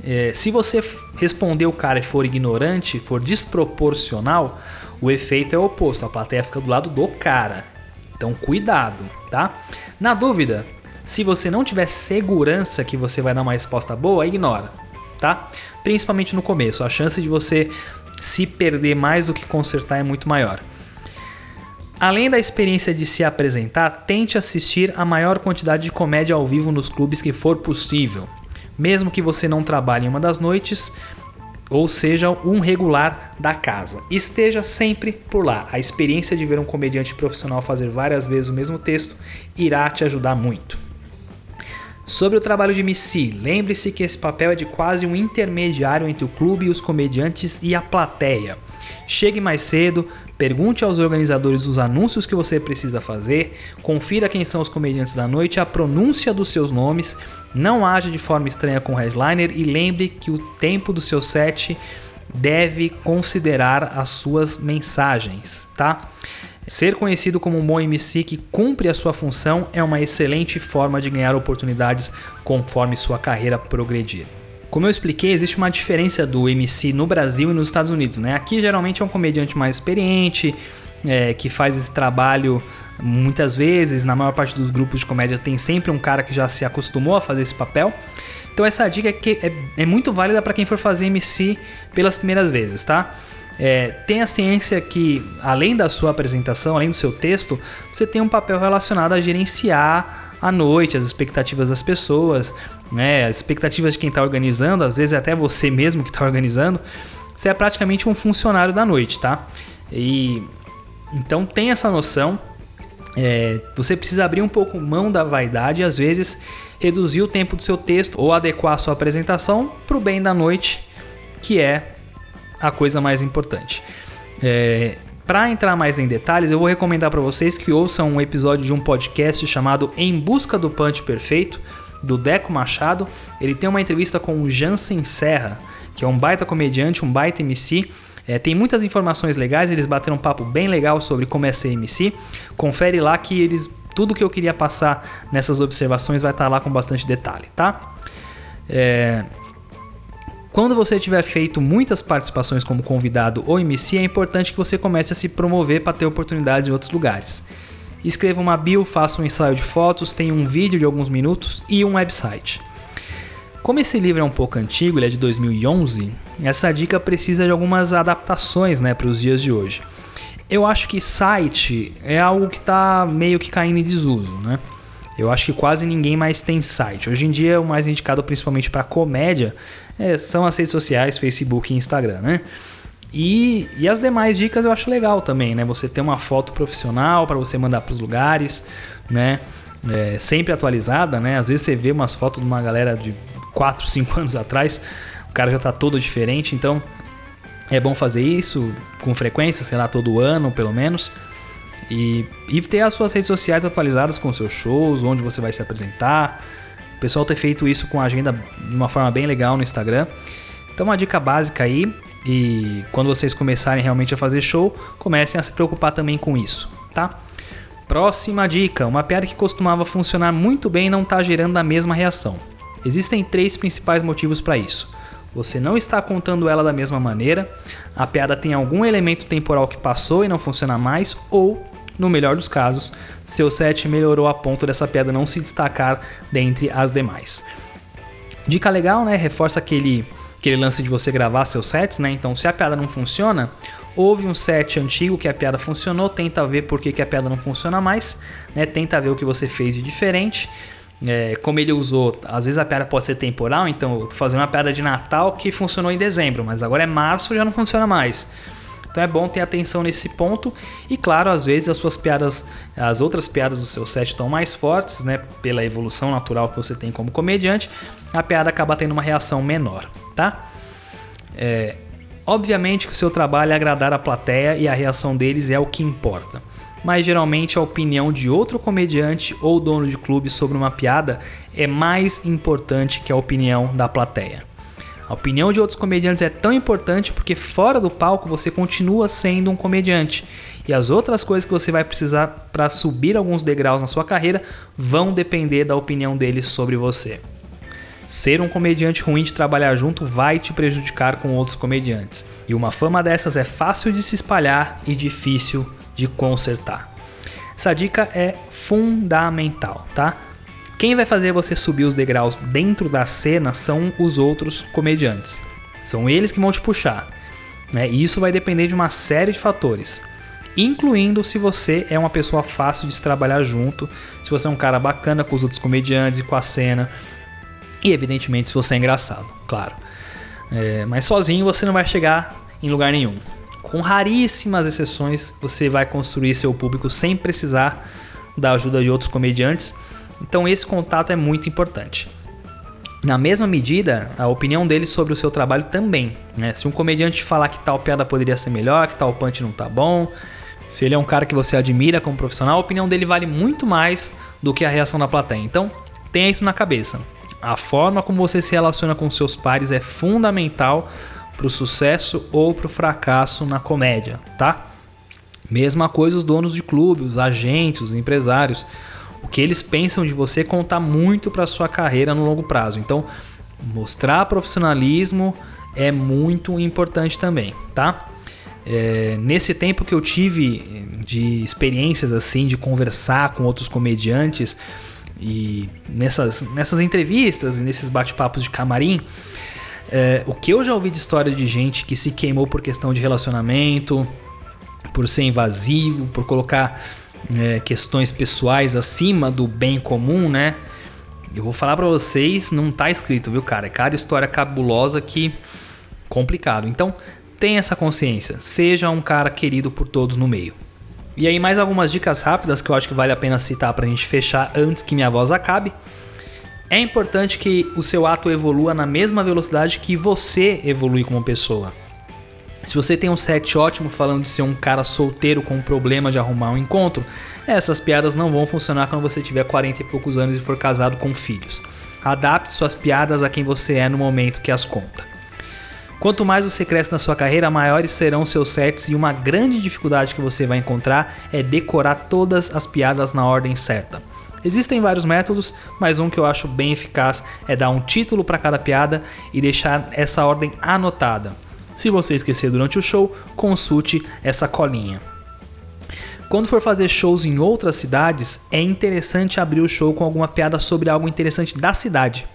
É, se você responder o cara e for ignorante, for desproporcional, o efeito é o oposto. A plateia fica do lado do cara. Então, cuidado, tá? Na dúvida, se você não tiver segurança que você vai dar uma resposta boa, ignora, tá? Principalmente no começo, a chance de você se perder mais do que consertar é muito maior. Além da experiência de se apresentar, tente assistir a maior quantidade de comédia ao vivo nos clubes que for possível. Mesmo que você não trabalhe em uma das noites, ou seja, um regular da casa. Esteja sempre por lá. A experiência de ver um comediante profissional fazer várias vezes o mesmo texto irá te ajudar muito. Sobre o trabalho de MC, lembre-se que esse papel é de quase um intermediário entre o clube e os comediantes e a plateia. Chegue mais cedo, pergunte aos organizadores os anúncios que você precisa fazer, confira quem são os comediantes da noite a pronúncia dos seus nomes, não haja de forma estranha com o headliner e lembre que o tempo do seu set deve considerar as suas mensagens, tá? Ser conhecido como um bom MC que cumpre a sua função é uma excelente forma de ganhar oportunidades conforme sua carreira progredir. Como eu expliquei, existe uma diferença do MC no Brasil e nos Estados Unidos. Né? Aqui geralmente é um comediante mais experiente, é, que faz esse trabalho muitas vezes. Na maior parte dos grupos de comédia tem sempre um cara que já se acostumou a fazer esse papel. Então essa dica é, que é, é muito válida para quem for fazer MC pelas primeiras vezes, tá? É, tenha ciência que, além da sua apresentação, além do seu texto, você tem um papel relacionado a gerenciar a noite, as expectativas das pessoas, né, as expectativas de quem está organizando, às vezes é até você mesmo que está organizando. Você é praticamente um funcionário da noite, tá? E então tem essa noção. É, você precisa abrir um pouco mão da vaidade às vezes reduzir o tempo do seu texto ou adequar a sua apresentação para o bem da noite, que é a coisa mais importante. É, para entrar mais em detalhes, eu vou recomendar para vocês que ouçam um episódio de um podcast chamado Em Busca do Punch Perfeito, do Deco Machado. Ele tem uma entrevista com o Jansen Serra, que é um baita comediante, um baita MC. É, tem muitas informações legais, eles bateram um papo bem legal sobre como é ser MC. Confere lá que eles tudo que eu queria passar nessas observações vai estar lá com bastante detalhe, tá? É, quando você tiver feito muitas participações como convidado ou MC, é importante que você comece a se promover para ter oportunidades em outros lugares. Escreva uma bio, faça um ensaio de fotos, tenha um vídeo de alguns minutos e um website. Como esse livro é um pouco antigo, ele é de 2011, essa dica precisa de algumas adaptações né, para os dias de hoje. Eu acho que site é algo que está meio que caindo em desuso, né? Eu acho que quase ninguém mais tem site. Hoje em dia, o mais indicado principalmente para comédia é, são as redes sociais, Facebook e Instagram, né? E, e as demais dicas eu acho legal também, né? Você ter uma foto profissional para você mandar para os lugares, né? É, sempre atualizada, né? Às vezes você vê umas fotos de uma galera de 4, 5 anos atrás, o cara já tá todo diferente, então é bom fazer isso com frequência, sei lá, todo ano pelo menos. E, e ter as suas redes sociais atualizadas com seus shows, onde você vai se apresentar. O pessoal ter feito isso com a agenda de uma forma bem legal no Instagram. Então, uma dica básica aí. E quando vocês começarem realmente a fazer show, comecem a se preocupar também com isso, tá? Próxima dica: uma piada que costumava funcionar muito bem não está gerando a mesma reação. Existem três principais motivos para isso. Você não está contando ela da mesma maneira, a piada tem algum elemento temporal que passou e não funciona mais, ou, no melhor dos casos, seu set melhorou a ponto dessa piada não se destacar dentre as demais. Dica legal, né? Reforça aquele, aquele lance de você gravar seus sets, né? Então, se a piada não funciona, houve um set antigo que a piada funcionou, tenta ver por que, que a piada não funciona mais, né? Tenta ver o que você fez de diferente é, como ele usou, às vezes a piada pode ser temporal, então eu tô fazendo uma piada de Natal que funcionou em dezembro, mas agora é março já não funciona mais. Então é bom ter atenção nesse ponto e claro, às vezes as suas piadas, as outras piadas do seu set estão mais fortes, né, pela evolução natural que você tem como comediante, a piada acaba tendo uma reação menor, tá? É, obviamente que o seu trabalho é agradar a plateia e a reação deles é o que importa mas geralmente a opinião de outro comediante ou dono de clube sobre uma piada é mais importante que a opinião da plateia. A opinião de outros comediantes é tão importante porque fora do palco você continua sendo um comediante e as outras coisas que você vai precisar para subir alguns degraus na sua carreira vão depender da opinião deles sobre você. Ser um comediante ruim de trabalhar junto vai te prejudicar com outros comediantes. E uma fama dessas é fácil de se espalhar e difícil de consertar. Essa dica é fundamental, tá? Quem vai fazer você subir os degraus dentro da cena são os outros comediantes. São eles que vão te puxar. Né? E isso vai depender de uma série de fatores, incluindo se você é uma pessoa fácil de se trabalhar junto, se você é um cara bacana com os outros comediantes e com a cena, e evidentemente se você é engraçado, claro. É, mas sozinho você não vai chegar em lugar nenhum. Com raríssimas exceções, você vai construir seu público sem precisar da ajuda de outros comediantes. Então, esse contato é muito importante. Na mesma medida, a opinião dele sobre o seu trabalho também. Né? Se um comediante falar que tal piada poderia ser melhor, que tal punch não tá bom, se ele é um cara que você admira como profissional, a opinião dele vale muito mais do que a reação da plateia. Então, tenha isso na cabeça. A forma como você se relaciona com seus pares é fundamental para o sucesso ou para o fracasso na comédia, tá? Mesma coisa os donos de clube, os agentes, os empresários. O que eles pensam de você conta muito para sua carreira no longo prazo. Então, mostrar profissionalismo é muito importante também, tá? É, nesse tempo que eu tive de experiências assim, de conversar com outros comediantes e nessas, nessas entrevistas e nesses bate-papos de camarim, é, o que eu já ouvi de história de gente que se queimou por questão de relacionamento, por ser invasivo, por colocar é, questões pessoais acima do bem comum, né? Eu vou falar para vocês, não tá escrito, viu, cara? É cada história cabulosa que complicado. Então, tenha essa consciência, seja um cara querido por todos no meio. E aí mais algumas dicas rápidas que eu acho que vale a pena citar pra gente fechar antes que minha voz acabe. É importante que o seu ato evolua na mesma velocidade que você evolui como pessoa. Se você tem um set ótimo falando de ser um cara solteiro com um problema de arrumar um encontro, essas piadas não vão funcionar quando você tiver 40 e poucos anos e for casado com filhos. Adapte suas piadas a quem você é no momento que as conta. Quanto mais você cresce na sua carreira, maiores serão seus sets e uma grande dificuldade que você vai encontrar é decorar todas as piadas na ordem certa. Existem vários métodos, mas um que eu acho bem eficaz é dar um título para cada piada e deixar essa ordem anotada. Se você esquecer durante o show, consulte essa colinha. Quando for fazer shows em outras cidades, é interessante abrir o show com alguma piada sobre algo interessante da cidade.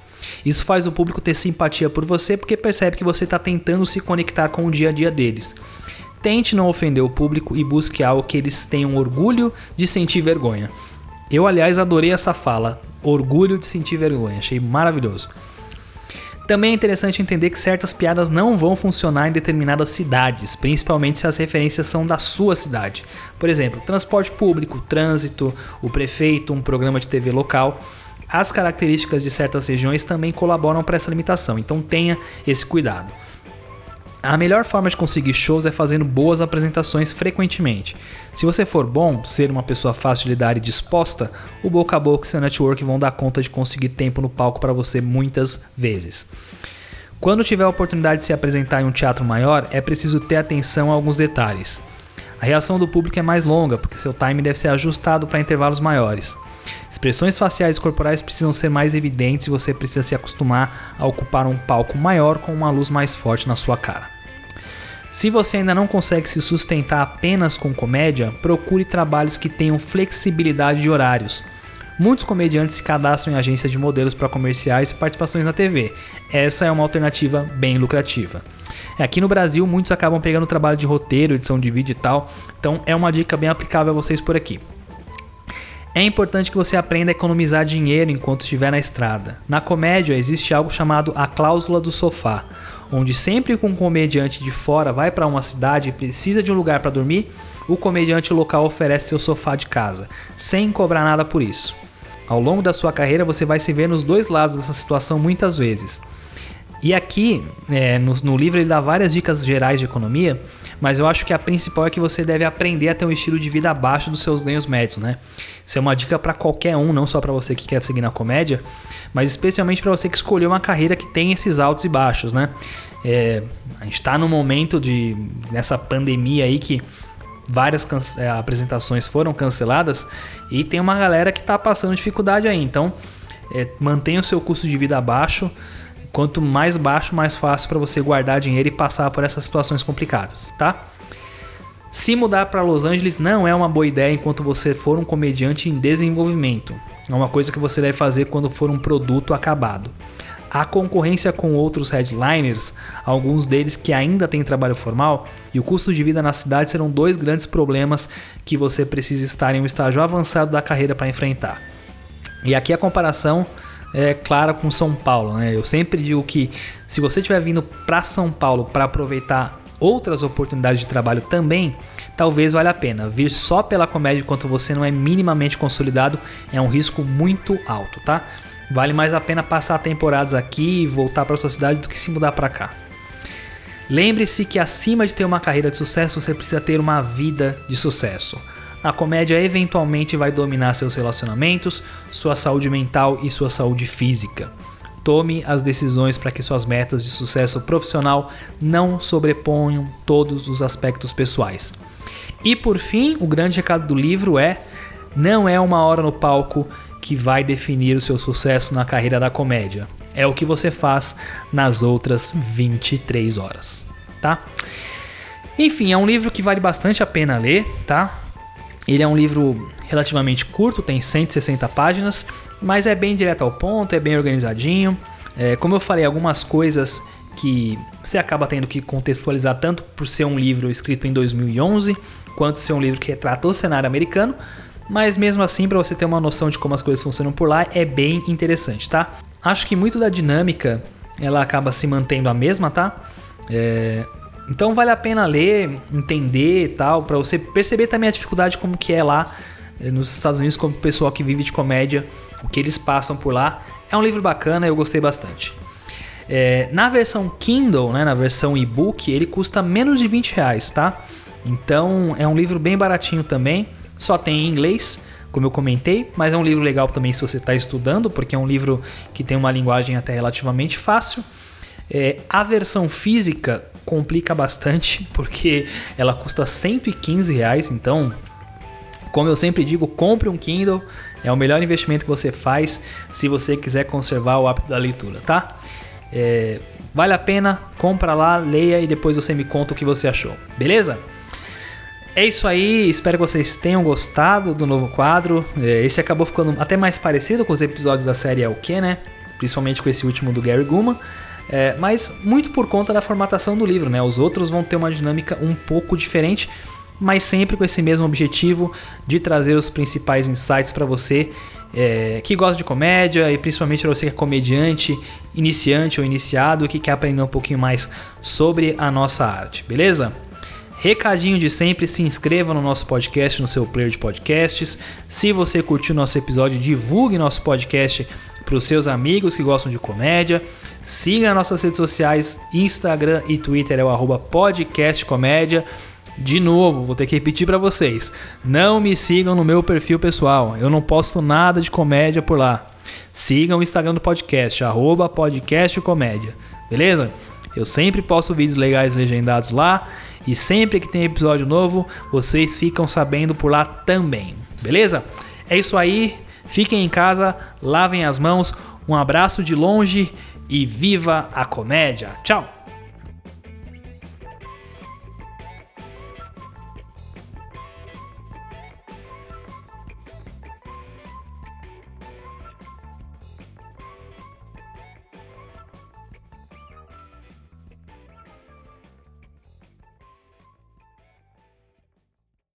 Isso faz o público ter simpatia por você porque percebe que você está tentando se conectar com o dia a dia deles. Tente não ofender o público e busque algo que eles tenham orgulho de sentir vergonha. Eu, aliás, adorei essa fala. Orgulho de sentir vergonha. Achei maravilhoso. Também é interessante entender que certas piadas não vão funcionar em determinadas cidades, principalmente se as referências são da sua cidade. Por exemplo, transporte público, trânsito, o prefeito, um programa de TV local. as características de certas regiões também colaboram para essa limitação, então tenha esse cuidado. A melhor forma de conseguir shows é fazendo boas apresentações frequentemente. Se você for bom, ser uma pessoa fácil de lidar e disposta, o boca a boca e seu network vão dar conta de conseguir tempo no palco para você muitas vezes. Quando tiver a oportunidade de se apresentar em um teatro maior, é preciso ter atenção a alguns detalhes. A reação do público é mais longa, porque seu time deve ser ajustado para intervalos maiores. Expressões faciais e corporais precisam ser mais evidentes e você precisa se acostumar a ocupar um palco maior com uma luz mais forte na sua cara. Se você ainda não consegue se sustentar apenas com comédia, procure trabalhos que tenham flexibilidade de horários. Muitos comediantes se cadastram em agências de modelos para comerciais e participações na TV. Essa é uma alternativa bem lucrativa. Aqui no Brasil, muitos acabam pegando trabalho de roteiro, edição de vídeo e tal, então é uma dica bem aplicável a vocês por aqui. É importante que você aprenda a economizar dinheiro enquanto estiver na estrada. Na comédia existe algo chamado a cláusula do sofá onde sempre que um comediante de fora vai para uma cidade e precisa de um lugar para dormir, o comediante local oferece seu sofá de casa, sem cobrar nada por isso. Ao longo da sua carreira, você vai se ver nos dois lados dessa situação muitas vezes. E aqui, é, no, no livro, ele dá várias dicas gerais de economia, mas eu acho que a principal é que você deve aprender a ter um estilo de vida abaixo dos seus ganhos médios, né? Isso é uma dica para qualquer um, não só para você que quer seguir na comédia, mas especialmente para você que escolheu uma carreira que tem esses altos e baixos, né? É, a gente está no momento de nessa pandemia aí que várias é, apresentações foram canceladas e tem uma galera que está passando dificuldade aí. Então, é, mantenha o seu custo de vida abaixo. Quanto mais baixo, mais fácil para você guardar dinheiro e passar por essas situações complicadas, tá? Se mudar para Los Angeles não é uma boa ideia enquanto você for um comediante em desenvolvimento. É uma coisa que você deve fazer quando for um produto acabado. A concorrência com outros headliners, alguns deles que ainda têm trabalho formal, e o custo de vida na cidade serão dois grandes problemas que você precisa estar em um estágio avançado da carreira para enfrentar. E aqui a comparação é clara com São Paulo. Né? Eu sempre digo que se você estiver vindo para São Paulo para aproveitar outras oportunidades de trabalho também, talvez valha a pena. Vir só pela comédia enquanto você não é minimamente consolidado é um risco muito alto, tá? Vale mais a pena passar temporadas aqui e voltar para sua cidade do que se mudar para cá. Lembre-se que acima de ter uma carreira de sucesso, você precisa ter uma vida de sucesso. A comédia eventualmente vai dominar seus relacionamentos, sua saúde mental e sua saúde física. Tome as decisões para que suas metas de sucesso profissional não sobreponham todos os aspectos pessoais. E por fim, o grande recado do livro é: não é uma hora no palco que vai definir o seu sucesso na carreira da comédia. É o que você faz nas outras 23 horas, tá? Enfim, é um livro que vale bastante a pena ler, tá? Ele é um livro relativamente curto, tem 160 páginas, mas é bem direto ao ponto, é bem organizadinho. É, como eu falei, algumas coisas que você acaba tendo que contextualizar tanto por ser um livro escrito em 2011, quanto ser um livro que retrata o cenário americano, mas mesmo assim, para você ter uma noção de como as coisas funcionam por lá, é bem interessante, tá? Acho que muito da dinâmica ela acaba se mantendo a mesma, tá? É, então vale a pena ler, entender e tal, para você perceber também a dificuldade como que é lá é, nos Estados Unidos, como o pessoal que vive de comédia, o que eles passam por lá. É um livro bacana, eu gostei bastante. É, na versão Kindle, né, na versão e-book, ele custa menos de 20 reais, tá? Então é um livro bem baratinho também, só tem em inglês, como eu comentei, mas é um livro legal também se você está estudando, porque é um livro que tem uma linguagem até relativamente fácil. É, a versão física complica bastante, porque ela custa 115 reais, então como eu sempre digo, compre um Kindle, é o melhor investimento que você faz se você quiser conservar o hábito da leitura, tá? É, vale a pena, compra lá, leia e depois você me conta o que você achou, beleza? É isso aí, espero que vocês tenham gostado do novo quadro. É, esse acabou ficando até mais parecido com os episódios da série É o que, né? Principalmente com esse último do Gary Guma. É, mas muito por conta da formatação do livro, né? Os outros vão ter uma dinâmica um pouco diferente, mas sempre com esse mesmo objetivo de trazer os principais insights para você é, que gosta de comédia e principalmente para você que é comediante, iniciante ou iniciado que quer aprender um pouquinho mais sobre a nossa arte, beleza? Recadinho de sempre, se inscreva no nosso podcast, no seu player de podcasts. Se você curtiu nosso episódio, divulgue nosso podcast para os seus amigos que gostam de comédia. Siga nossas redes sociais, Instagram e Twitter é o arroba podcastcomédia. De novo, vou ter que repetir para vocês. Não me sigam no meu perfil pessoal. Eu não posto nada de comédia por lá. Sigam o Instagram do podcast, arroba podcastcomédia. Beleza? Eu sempre posto vídeos legais legendados lá. E sempre que tem episódio novo, vocês ficam sabendo por lá também. Beleza? É isso aí. Fiquem em casa, lavem as mãos. Um abraço de longe e viva a comédia. Tchau!